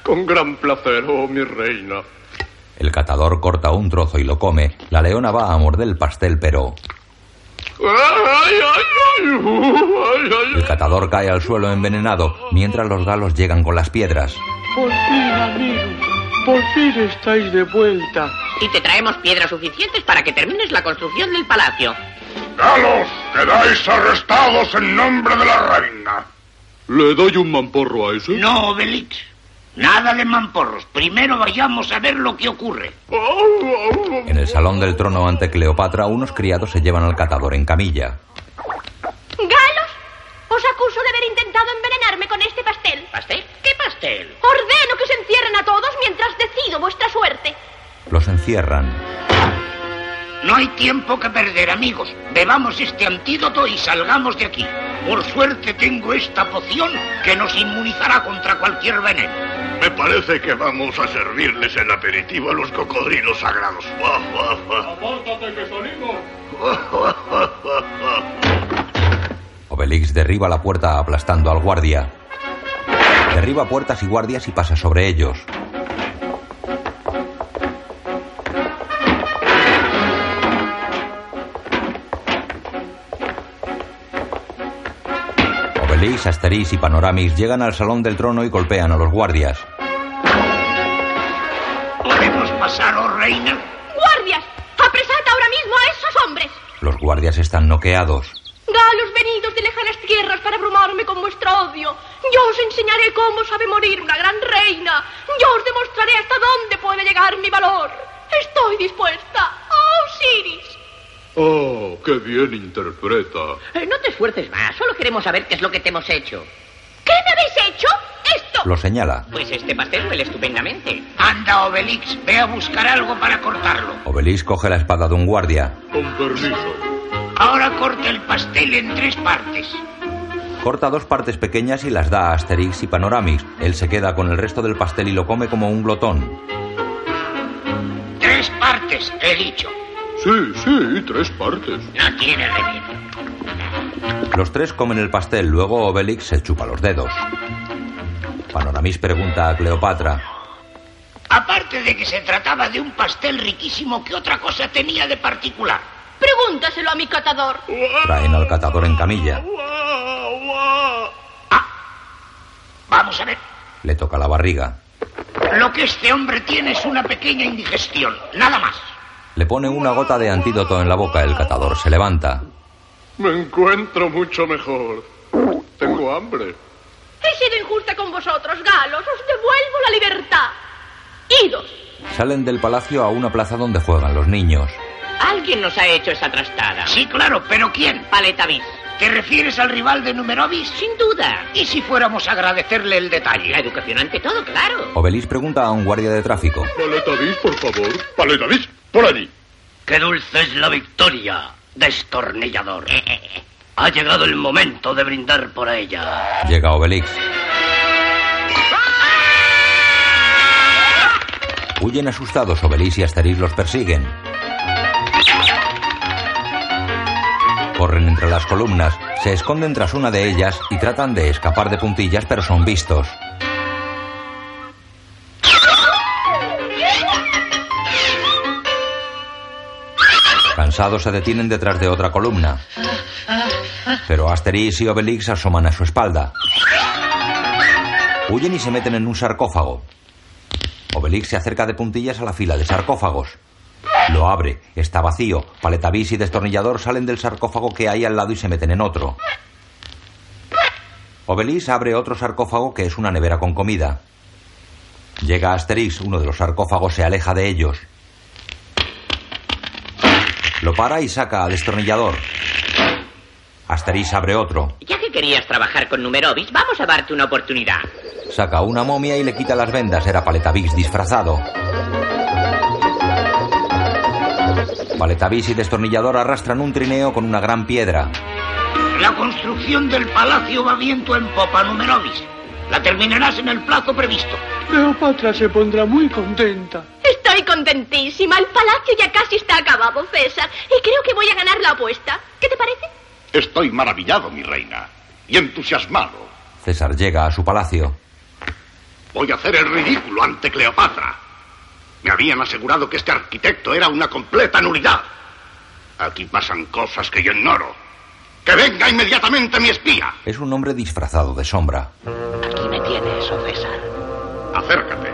Con gran placer, oh mi reina. El catador corta un trozo y lo come. La leona va a morder el pastel, pero ay, el catador cae al suelo envenenado, mientras los galos llegan con las piedras. Por fin, amigo. Por fin estáis de vuelta. Y te traemos piedras suficientes para que termines la construcción del palacio. ¡Galos! ¡Quedáis arrestados en nombre de la reina! ¿Le doy un mamporro a ese? No, Obelix. Nada de mamporros. Primero vayamos a ver lo que ocurre. En el salón del trono ante Cleopatra, unos criados se llevan al catador en camilla. ¿Galos? Os acuso de haber intentado envenenarme con este pastel. ¿Pastel? ¿Qué pastel? Ordeno que os encierren a todos mientras decido vuestra suerte. Los encierran. No hay tiempo que perder, amigos. Bebamos este antídoto y salgamos de aquí. Por suerte tengo esta poción que nos inmunizará contra cualquier veneno. Me parece que vamos a servirles el aperitivo a los cocodrilos sagrados. ¡Apártate que salimos! [LAUGHS] Obelix derriba la puerta aplastando al guardia. Derriba puertas y guardias y pasa sobre ellos. Obelix, Asterix y Panoramix llegan al salón del trono y golpean a los guardias. ¿Podemos pasar, oh reina? ¡Guardias! ¡Apresad ahora mismo a esos hombres! Los guardias están noqueados. Galos venidos de lejanas con vuestro odio. Yo os enseñaré cómo sabe morir una gran reina. Yo os demostraré hasta dónde puede llegar mi valor. Estoy dispuesta. ¡Oh, Osiris! ¡Oh, qué bien interpreta! Eh, no te esfuerces más. Solo queremos saber qué es lo que te hemos hecho. ¿Qué me habéis hecho? Esto. Lo señala. Pues este pastel huele estupendamente. Anda, Obelix, ve a buscar algo para cortarlo. Obelix coge la espada de un guardia. Con permiso. Ahora corta el pastel en tres partes. Corta dos partes pequeñas y las da a Asterix y Panoramix. Él se queda con el resto del pastel y lo come como un glotón. Tres partes, he dicho. Sí, sí, tres partes. No tiene remedio. Los tres comen el pastel, luego Obelix se chupa los dedos. Panoramis pregunta a Cleopatra. Aparte de que se trataba de un pastel riquísimo, ¿qué otra cosa tenía de particular? Pregúntaselo a mi catador. Traen al catador en camilla. Vamos a ver. Le toca la barriga. Lo que este hombre tiene es una pequeña indigestión, nada más. Le pone una gota de antídoto en la boca. El catador se levanta. Me encuentro mucho mejor. Tengo hambre. He sido injusta con vosotros, galos. Os devuelvo la libertad. Idos. Salen del palacio a una plaza donde juegan los niños. Alguien nos ha hecho esa trastada. Sí, claro, pero ¿quién? Paletavis. ¿Te refieres al rival de Numerovis? Sin duda. ¿Y si fuéramos a agradecerle el detalle? La educación ante todo, claro. Obelis pregunta a un guardia de tráfico. Paletavis, por favor. Paletavis, por allí. Qué dulce es la victoria, destornillador. Ha llegado el momento de brindar por ella. Llega Obelix. Huyen asustados. Obelix y Asterix los persiguen. Corren entre las columnas, se esconden tras una de ellas y tratan de escapar de puntillas, pero son vistos. Cansados se detienen detrás de otra columna, pero Asterix y Obelix asoman a su espalda. Huyen y se meten en un sarcófago. Obelix se acerca de puntillas a la fila de sarcófagos. Lo abre, está vacío. Paletavis y destornillador salen del sarcófago que hay al lado y se meten en otro. Obelix abre otro sarcófago que es una nevera con comida. Llega Asterix, uno de los sarcófagos se aleja de ellos. Lo para y saca a destornillador. Asterix abre otro. Ya que querías trabajar con Numerovis, vamos a darte una oportunidad. Saca una momia y le quita las vendas. Era Paletavis disfrazado. Paletavis y destornillador arrastran un trineo con una gran piedra. La construcción del palacio va viento en popa, Numerovis. La terminarás en el plazo previsto. Cleopatra se pondrá muy contenta. Estoy contentísima. El palacio ya casi está acabado, César. Y creo que voy a ganar la apuesta. ¿Qué te parece? Estoy maravillado, mi reina. Y entusiasmado. César llega a su palacio. Voy a hacer el ridículo ante Cleopatra. Me habían asegurado que este arquitecto era una completa nulidad. Aquí pasan cosas que yo ignoro. ¡Que venga inmediatamente mi espía! Es un hombre disfrazado de sombra. Aquí me tienes, César. Acércate.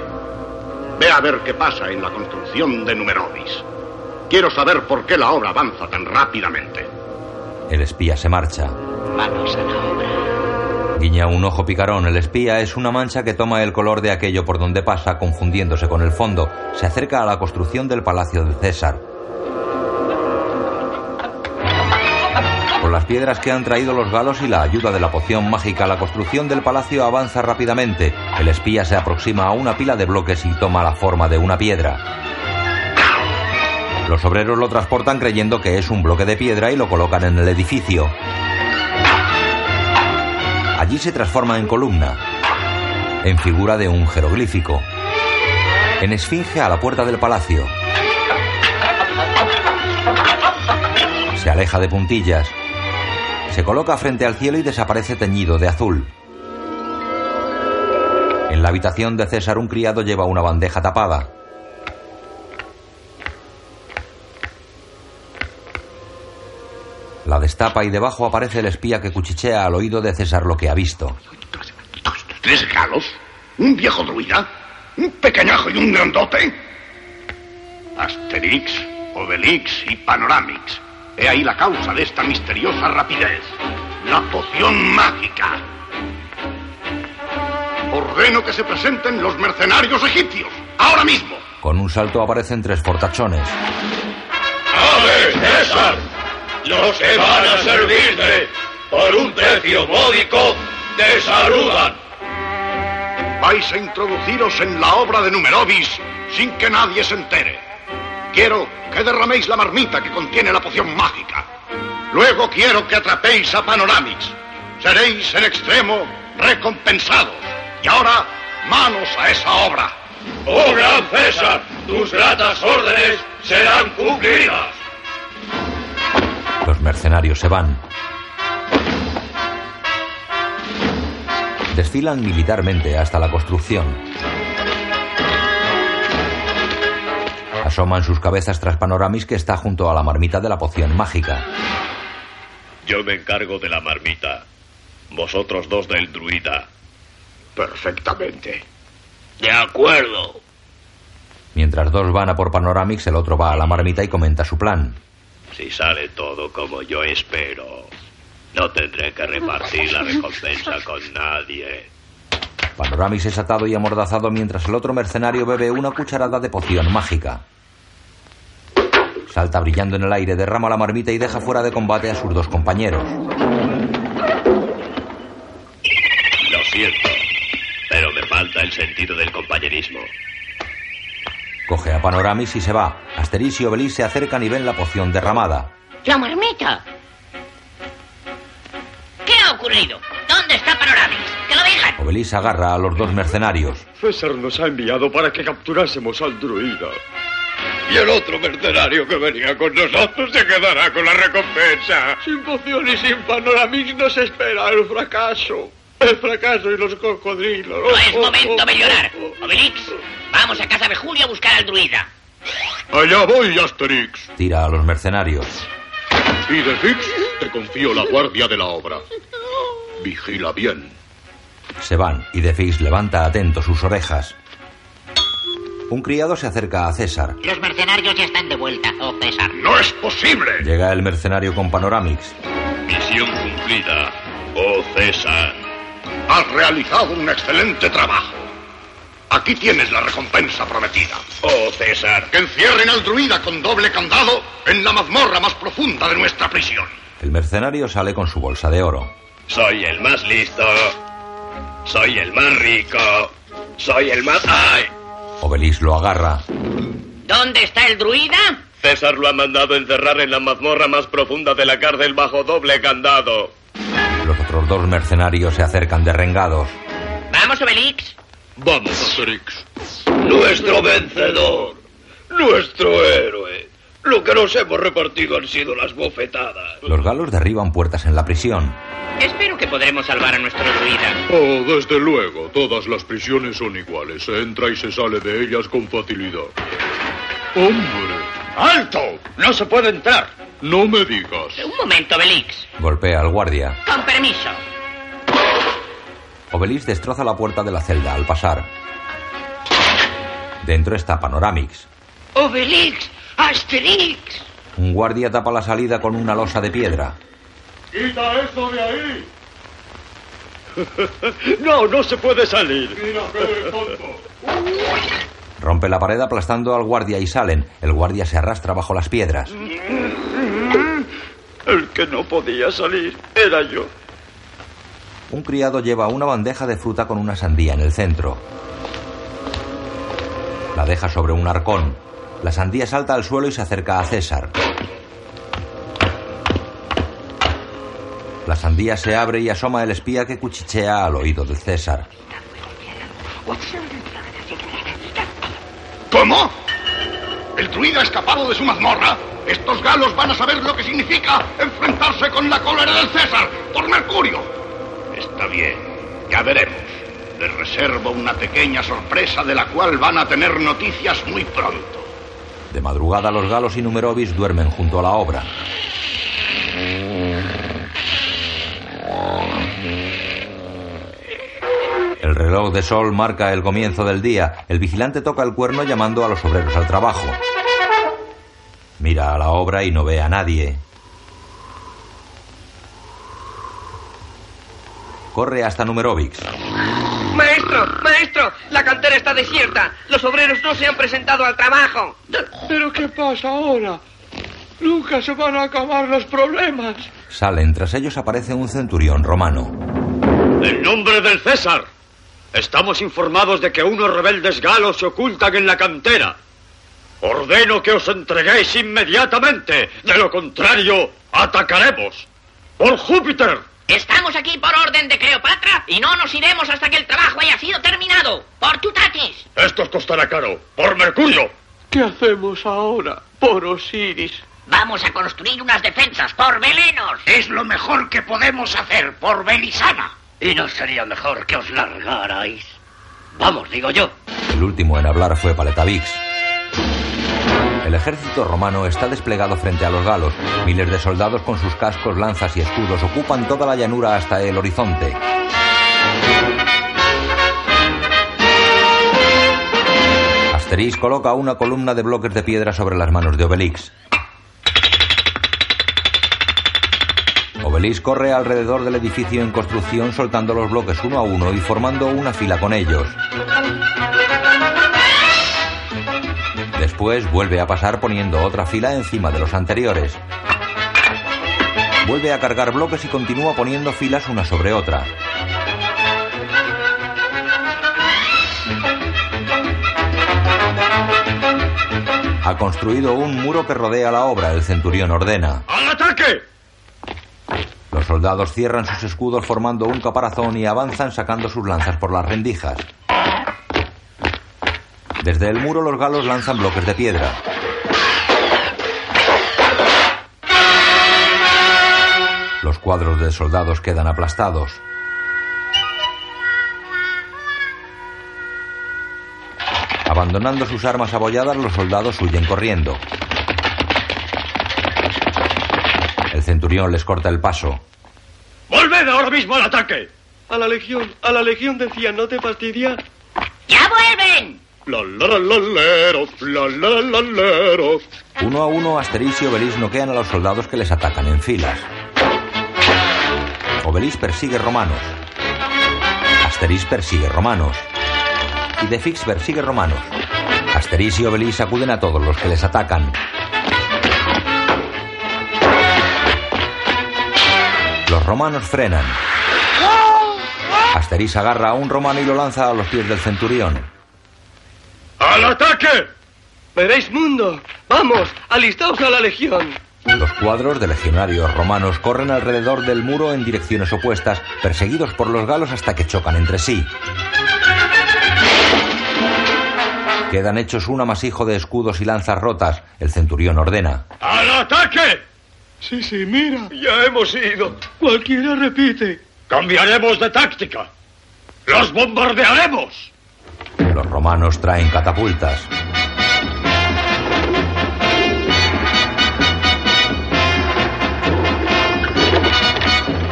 Ve a ver qué pasa en la construcción de Numerovis. Quiero saber por qué la obra avanza tan rápidamente. El espía se marcha. Manos a la obra. Guiña un ojo picarón. El espía es una mancha que toma el color de aquello por donde pasa, confundiéndose con el fondo. Se acerca a la construcción del palacio de César. Con las piedras que han traído los galos y la ayuda de la poción mágica, la construcción del palacio avanza rápidamente. El espía se aproxima a una pila de bloques y toma la forma de una piedra. Los obreros lo transportan creyendo que es un bloque de piedra y lo colocan en el edificio. Allí se transforma en columna, en figura de un jeroglífico, en esfinge a la puerta del palacio. Se aleja de puntillas, se coloca frente al cielo y desaparece teñido de azul. En la habitación de César un criado lleva una bandeja tapada. La destapa y debajo aparece el espía que cuchichea al oído de César lo que ha visto. ¿Tres galos? ¿Un viejo druida? ¿Un pequeñajo y un grandote? Asterix, Obelix y Panoramix. He ahí la causa de esta misteriosa rapidez. La poción mágica. Ordeno que se presenten los mercenarios egipcios. Ahora mismo. Con un salto aparecen tres fortachones. ¡Ave César! Los que van a servirte por un precio módico te saludan. Vais a introduciros en la obra de Numerovis sin que nadie se entere. Quiero que derraméis la marmita que contiene la poción mágica. Luego quiero que atrapéis a Panoramix. Seréis en extremo recompensados. Y ahora, manos a esa obra. Oh gran César, tus gratas órdenes serán cumplidas. Los mercenarios se van. Desfilan militarmente hasta la construcción. Asoman sus cabezas tras Panoramis que está junto a la marmita de la poción mágica. Yo me encargo de la marmita. Vosotros dos del druida. Perfectamente. De acuerdo. Mientras dos van a por Panoramix, el otro va a la marmita y comenta su plan. Si sale todo como yo espero, no tendré que repartir la recompensa con nadie. Panoramix es atado y amordazado mientras el otro mercenario bebe una cucharada de poción mágica. Salta brillando en el aire, derrama la marmita y deja fuera de combate a sus dos compañeros. Lo siento, pero me falta el sentido del compañerismo. Coge a Panoramis y se va. Asterix y Obelix se acercan y ven la poción derramada. ¡La marmita! ¿Qué ha ocurrido? ¿Dónde está Panoramis? ¡Que lo digan! Obelix agarra a los dos mercenarios. César nos ha enviado para que capturásemos al druida. Y el otro mercenario que venía con nosotros se quedará con la recompensa. Sin poción y sin panoramix nos espera el fracaso. El fracaso y los cocodrilos. No es momento de llorar. Obelix, vamos a casa de Julio a buscar al druida. Allá voy, Asterix. Tira a los mercenarios. Y de Fix te confío la guardia de la obra. Vigila bien. Se van y De Fix levanta atento sus orejas. Un criado se acerca a César. Los mercenarios ya están de vuelta, oh César. ¡No es posible! Llega el mercenario con Panoramix. Misión cumplida, oh César. Has realizado un excelente trabajo. Aquí tienes la recompensa prometida. Oh César. Que encierren al druida con doble candado en la mazmorra más profunda de nuestra prisión. El mercenario sale con su bolsa de oro. Soy el más listo. Soy el más rico. Soy el más... ¡Ay! Obelix lo agarra. ¿Dónde está el druida? César lo ha mandado encerrar en la mazmorra más profunda de la cárcel bajo doble candado. Los otros dos mercenarios se acercan derrengados. Vamos, Obelix. Vamos, Asterix. Nuestro vencedor. Nuestro héroe. Lo que nos hemos repartido han sido las bofetadas. Los galos derriban puertas en la prisión. Espero que podremos salvar a nuestro druida. Oh, desde luego. Todas las prisiones son iguales. Se entra y se sale de ellas con facilidad. ¡Hombre! ¡Alto! ¡No se puede entrar! No me digas. Un momento, Obelix. Golpea al guardia. Con permiso. Obelix destroza la puerta de la celda al pasar. Dentro está Panoramix. Obelix, Asterix. Un guardia tapa la salida con una losa de piedra. ¡Quita eso de ahí! [LAUGHS] no, no se puede salir. Mira qué tonto. Rompe la pared aplastando al guardia y salen. El guardia se arrastra bajo las piedras. El que no podía salir era yo. Un criado lleva una bandeja de fruta con una sandía en el centro. La deja sobre un arcón. La sandía salta al suelo y se acerca a César. La sandía se abre y asoma el espía que cuchichea al oído de César. ¿Cómo? ¿El druida ha escapado de su mazmorra? Estos galos van a saber lo que significa enfrentarse con la cólera del César por Mercurio. Está bien, ya veremos. Les reservo una pequeña sorpresa de la cual van a tener noticias muy pronto. De madrugada los galos y Numerovis duermen junto a la obra. El reloj de sol marca el comienzo del día. El vigilante toca el cuerno llamando a los obreros al trabajo. Mira a la obra y no ve a nadie. Corre hasta Numerovix. Maestro, maestro, la cantera está desierta. Los obreros no se han presentado al trabajo. ¿Pero qué pasa ahora? Nunca se van a acabar los problemas. Salen, tras ellos aparece un centurión romano. En nombre del César, estamos informados de que unos rebeldes galos se ocultan en la cantera. Ordeno que os entreguéis inmediatamente. De lo contrario, atacaremos. ¡Por Júpiter! Estamos aquí por orden de Cleopatra y no nos iremos hasta que el trabajo haya sido terminado. Por Tutatis. Esto os costará caro. ¡Por Mercurio! ¿Qué hacemos ahora? Por Osiris. Vamos a construir unas defensas por velenos. Es lo mejor que podemos hacer por Belisana. ¿Y no sería mejor que os largarais? Vamos, digo yo. El último en hablar fue Paletavix. El ejército romano está desplegado frente a los galos. Miles de soldados con sus cascos, lanzas y escudos ocupan toda la llanura hasta el horizonte. Asterix coloca una columna de bloques de piedra sobre las manos de Obelix. Obelix corre alrededor del edificio en construcción soltando los bloques uno a uno y formando una fila con ellos. Después vuelve a pasar poniendo otra fila encima de los anteriores. Vuelve a cargar bloques y continúa poniendo filas una sobre otra. Ha construido un muro que rodea la obra. El centurión ordena. ¡Al ataque! Los soldados cierran sus escudos formando un caparazón y avanzan sacando sus lanzas por las rendijas. Desde el muro los galos lanzan bloques de piedra. Los cuadros de soldados quedan aplastados. Abandonando sus armas abolladas, los soldados huyen corriendo. El centurión les corta el paso. ¡Volved ahora mismo al ataque! A la legión, a la legión decía, no te fastidia. ¡Ya vuelven! La la la la lero, la la la la lero. Uno a uno, Asterix y Obelix noquean a los soldados que les atacan en filas. Obelix persigue romanos. Asterix persigue romanos. Y Defix persigue romanos. Asterix y Obelix acuden a todos los que les atacan. Los romanos frenan. Asterix agarra a un romano y lo lanza a los pies del centurión. ¡Al ataque! Veréis mundo. Vamos, alistaos a la legión. Los cuadros de legionarios romanos corren alrededor del muro en direcciones opuestas, perseguidos por los galos hasta que chocan entre sí. Quedan hechos un amasijo de escudos y lanzas rotas. El centurión ordena. ¡Al ataque! Sí, sí, mira. Ya hemos ido. Cualquiera repite. Cambiaremos de táctica. ¡Los bombardearemos! Los romanos traen catapultas.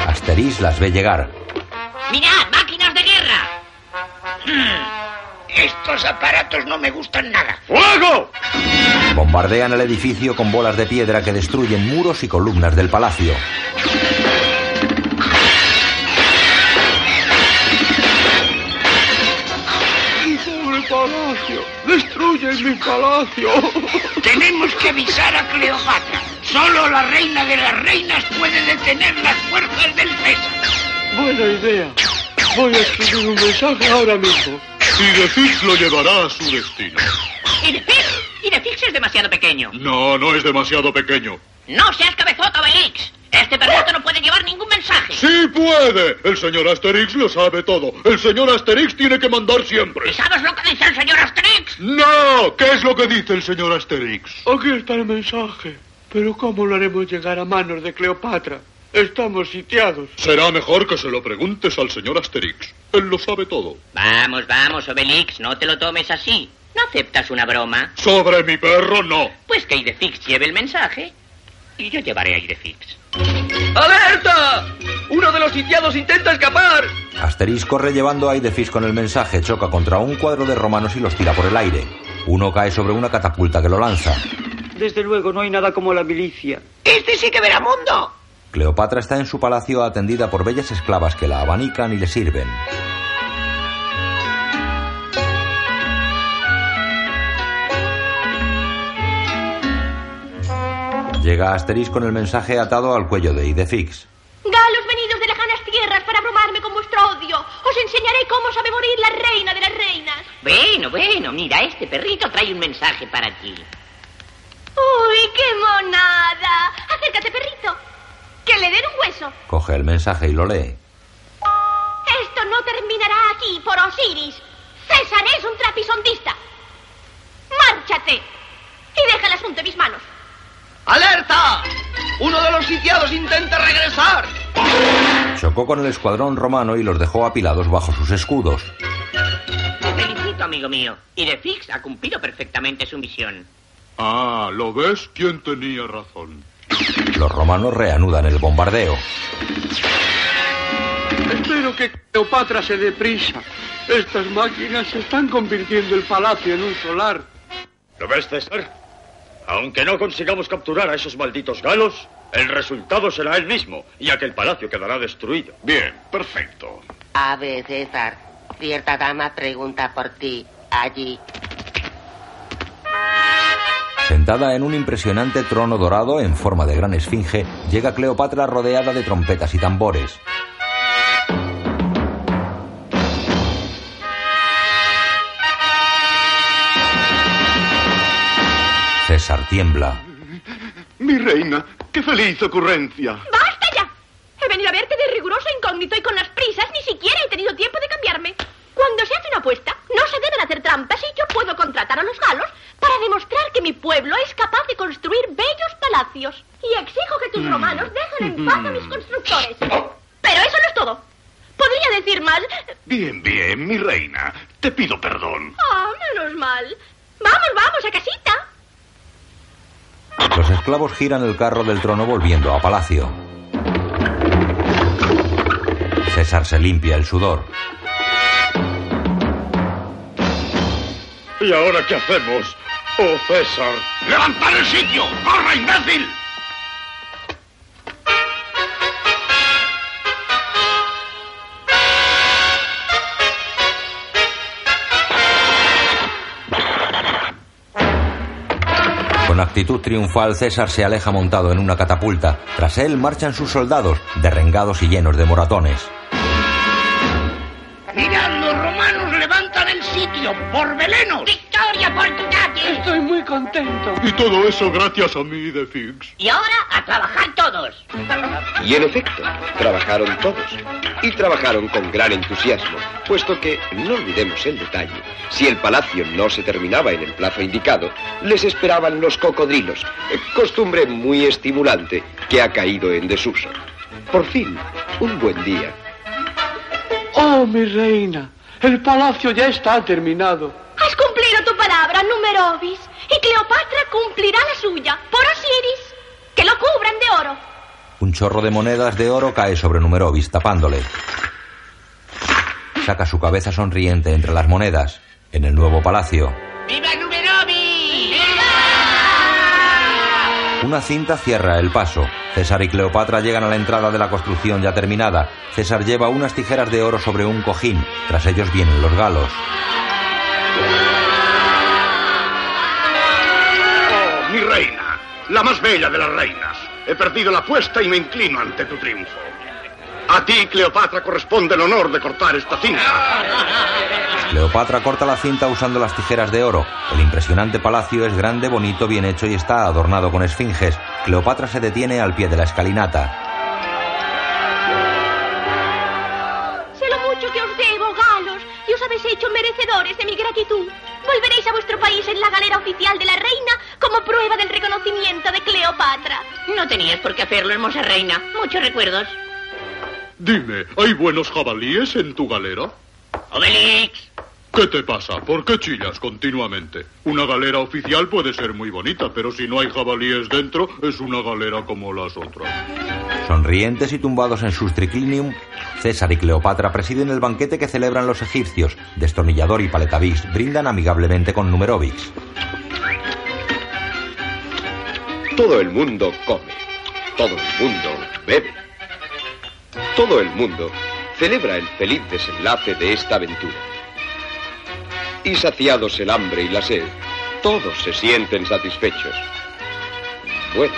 Asterix las ve llegar. ¡Mirad, máquinas de guerra! Hmm, Estos aparatos no me gustan nada. ¡Fuego! Bombardean el edificio con bolas de piedra que destruyen muros y columnas del palacio. ¡Mi pobre palacio! ¡Destruyen mi palacio! Tenemos que avisar a Cleopatra. Solo la reina de las reinas puede detener las fuerzas del César. Buena idea. Voy a escribir un mensaje ahora mismo. Y Defix lo llevará a su destino. Idefix, Idefix es demasiado pequeño. No, no es demasiado pequeño. No seas cabezota, Obelix. Este perrito no puede llevar ningún mensaje. ¡Sí puede! El señor Asterix lo sabe todo. El señor Asterix tiene que mandar siempre. ¿Y sabes lo que dice el señor Asterix? ¡No! ¿Qué es lo que dice el señor Asterix? Aquí está el mensaje. Pero ¿cómo lo haremos llegar a manos de Cleopatra? Estamos sitiados. Será mejor que se lo preguntes al señor Asterix. Él lo sabe todo. Vamos, vamos, Obelix, no te lo tomes así. ¿No aceptas una broma? Sobre mi perro, no. Pues que Idefix lleve el mensaje y yo llevaré a Idefix. ¡Alerta! ¡Uno de los sitiados intenta escapar! Asterix corre llevando a Idefix con el mensaje, choca contra un cuadro de romanos y los tira por el aire. Uno cae sobre una catapulta que lo lanza. Desde luego no hay nada como la milicia. Este sí que verá mundo. Cleopatra está en su palacio atendida por bellas esclavas que la abanican y le sirven. Llega Asterix con el mensaje atado al cuello de Idefix. Galos venidos de lejanas tierras para abrumarme con vuestro odio. Os enseñaré cómo sabe morir la reina de las reinas. Bueno, bueno, mira, este perrito trae un mensaje para ti. ¡Uy, qué monada! Acércate, perrito. Le den un hueso. Coge el mensaje y lo lee. Esto no terminará aquí por Osiris. César es un trapisondista. ¡Márchate! Y deja el asunto en mis manos. ¡Al ¡Alerta! ¡Uno de los sitiados intenta regresar! Chocó con el escuadrón romano y los dejó apilados bajo sus escudos. Te felicito, amigo mío. Y de Fix ha cumplido perfectamente su misión. Ah, ¿lo ves? ¿Quién tenía razón? Los romanos reanudan el bombardeo. Espero que Cleopatra se dé prisa. Estas máquinas están convirtiendo el palacio en un solar. ¿Lo ves, César? Aunque no consigamos capturar a esos malditos galos, el resultado será el mismo y aquel palacio quedará destruido. Bien, perfecto. A ver, César, cierta dama pregunta por ti allí. Sentada en un impresionante trono dorado en forma de gran esfinge, llega Cleopatra rodeada de trompetas y tambores. César tiembla. Mi reina, qué feliz ocurrencia. ¡Basta ya! He venido a verte de riguroso incógnito y con las prisas ni siquiera he tenido tiempo de cambiarme. Cuando se hace una apuesta, no se deben hacer trampas y yo puedo contratar a los galos para demostrar que mi pueblo es capaz de construir bellos palacios. Y exijo que tus romanos dejen en paz a mis constructores. Pero eso no es todo. Podría decir más. Bien, bien, mi reina. Te pido perdón. Ah, menos mal. Vamos, vamos, a casita. Los esclavos giran el carro del trono volviendo a palacio. César se limpia el sudor. ¿Y ahora qué hacemos? Oh, César. ¡Levantad el sitio! ¡Corra, imbécil! Con actitud triunfal, César se aleja montado en una catapulta. Tras él marchan sus soldados, derrengados y llenos de moratones. Mirad, los romanos levantan el sitio por velenos. ¡Victoria por tu Estoy muy contento. Y todo eso gracias a mí de Fix. Y ahora a trabajar todos. Y en efecto, trabajaron todos. Y trabajaron con gran entusiasmo, puesto que, no olvidemos el detalle, si el palacio no se terminaba en el plazo indicado, les esperaban los cocodrilos, costumbre muy estimulante que ha caído en desuso. Por fin, un buen día. Oh, mi reina, el palacio ya está terminado. Has cumplido tu palabra, Numerobis. Y Cleopatra cumplirá la suya, por Osiris. Que lo cubran de oro. Un chorro de monedas de oro cae sobre Numerobis, tapándole. Saca su cabeza sonriente entre las monedas. En el nuevo palacio, ¡Viva Numerobi! Una cinta cierra el paso. César y Cleopatra llegan a la entrada de la construcción ya terminada. César lleva unas tijeras de oro sobre un cojín. Tras ellos vienen los galos. Oh, mi reina, la más bella de las reinas. He perdido la apuesta y me inclino ante tu triunfo. A ti, Cleopatra, corresponde el honor de cortar esta cinta. Cleopatra corta la cinta usando las tijeras de oro. El impresionante palacio es grande, bonito, bien hecho y está adornado con esfinges. Cleopatra se detiene al pie de la escalinata. Sé lo mucho que os debo, galos, y os habéis hecho merecedores de mi gratitud. Volveréis a vuestro país en la galera oficial de la reina como prueba del reconocimiento de Cleopatra. No tenías por qué hacerlo, hermosa reina. Muchos recuerdos. Dime, ¿hay buenos jabalíes en tu galera? Obelix. ¿Qué te pasa? ¿Por qué chillas continuamente? Una galera oficial puede ser muy bonita, pero si no hay jabalíes dentro, es una galera como las otras. Sonrientes y tumbados en sus triclinium, César y Cleopatra presiden el banquete que celebran los egipcios. Destornillador y Paletavix brindan amigablemente con Numerovix. Todo el mundo come. Todo el mundo bebe. Todo el mundo celebra el feliz desenlace de esta aventura. Y saciados el hambre y la sed, todos se sienten satisfechos. Bueno,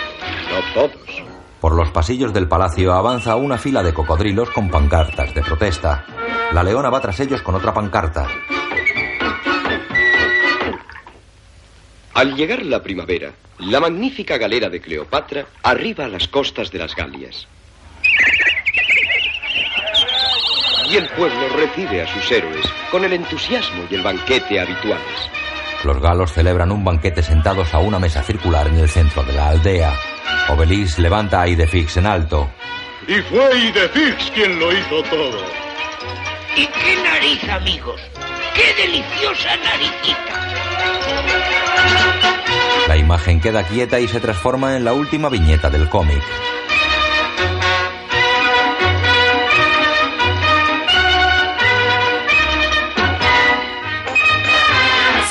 no todos. Por los pasillos del palacio avanza una fila de cocodrilos con pancartas de protesta. La leona va tras ellos con otra pancarta. Al llegar la primavera, la magnífica galera de Cleopatra arriba a las costas de las Galias. Y el pueblo recibe a sus héroes con el entusiasmo y el banquete habituales. Los galos celebran un banquete sentados a una mesa circular en el centro de la aldea. Obelix levanta a Idefix en alto. Y fue Idefix quien lo hizo todo. ¿Y qué nariz, amigos? ¡Qué deliciosa naricita! La imagen queda quieta y se transforma en la última viñeta del cómic.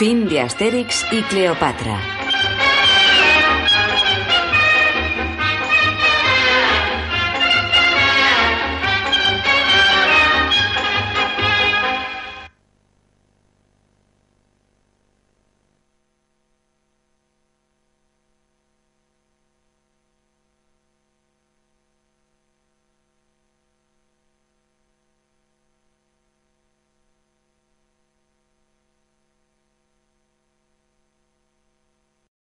Fin de Asterix y Cleopatra.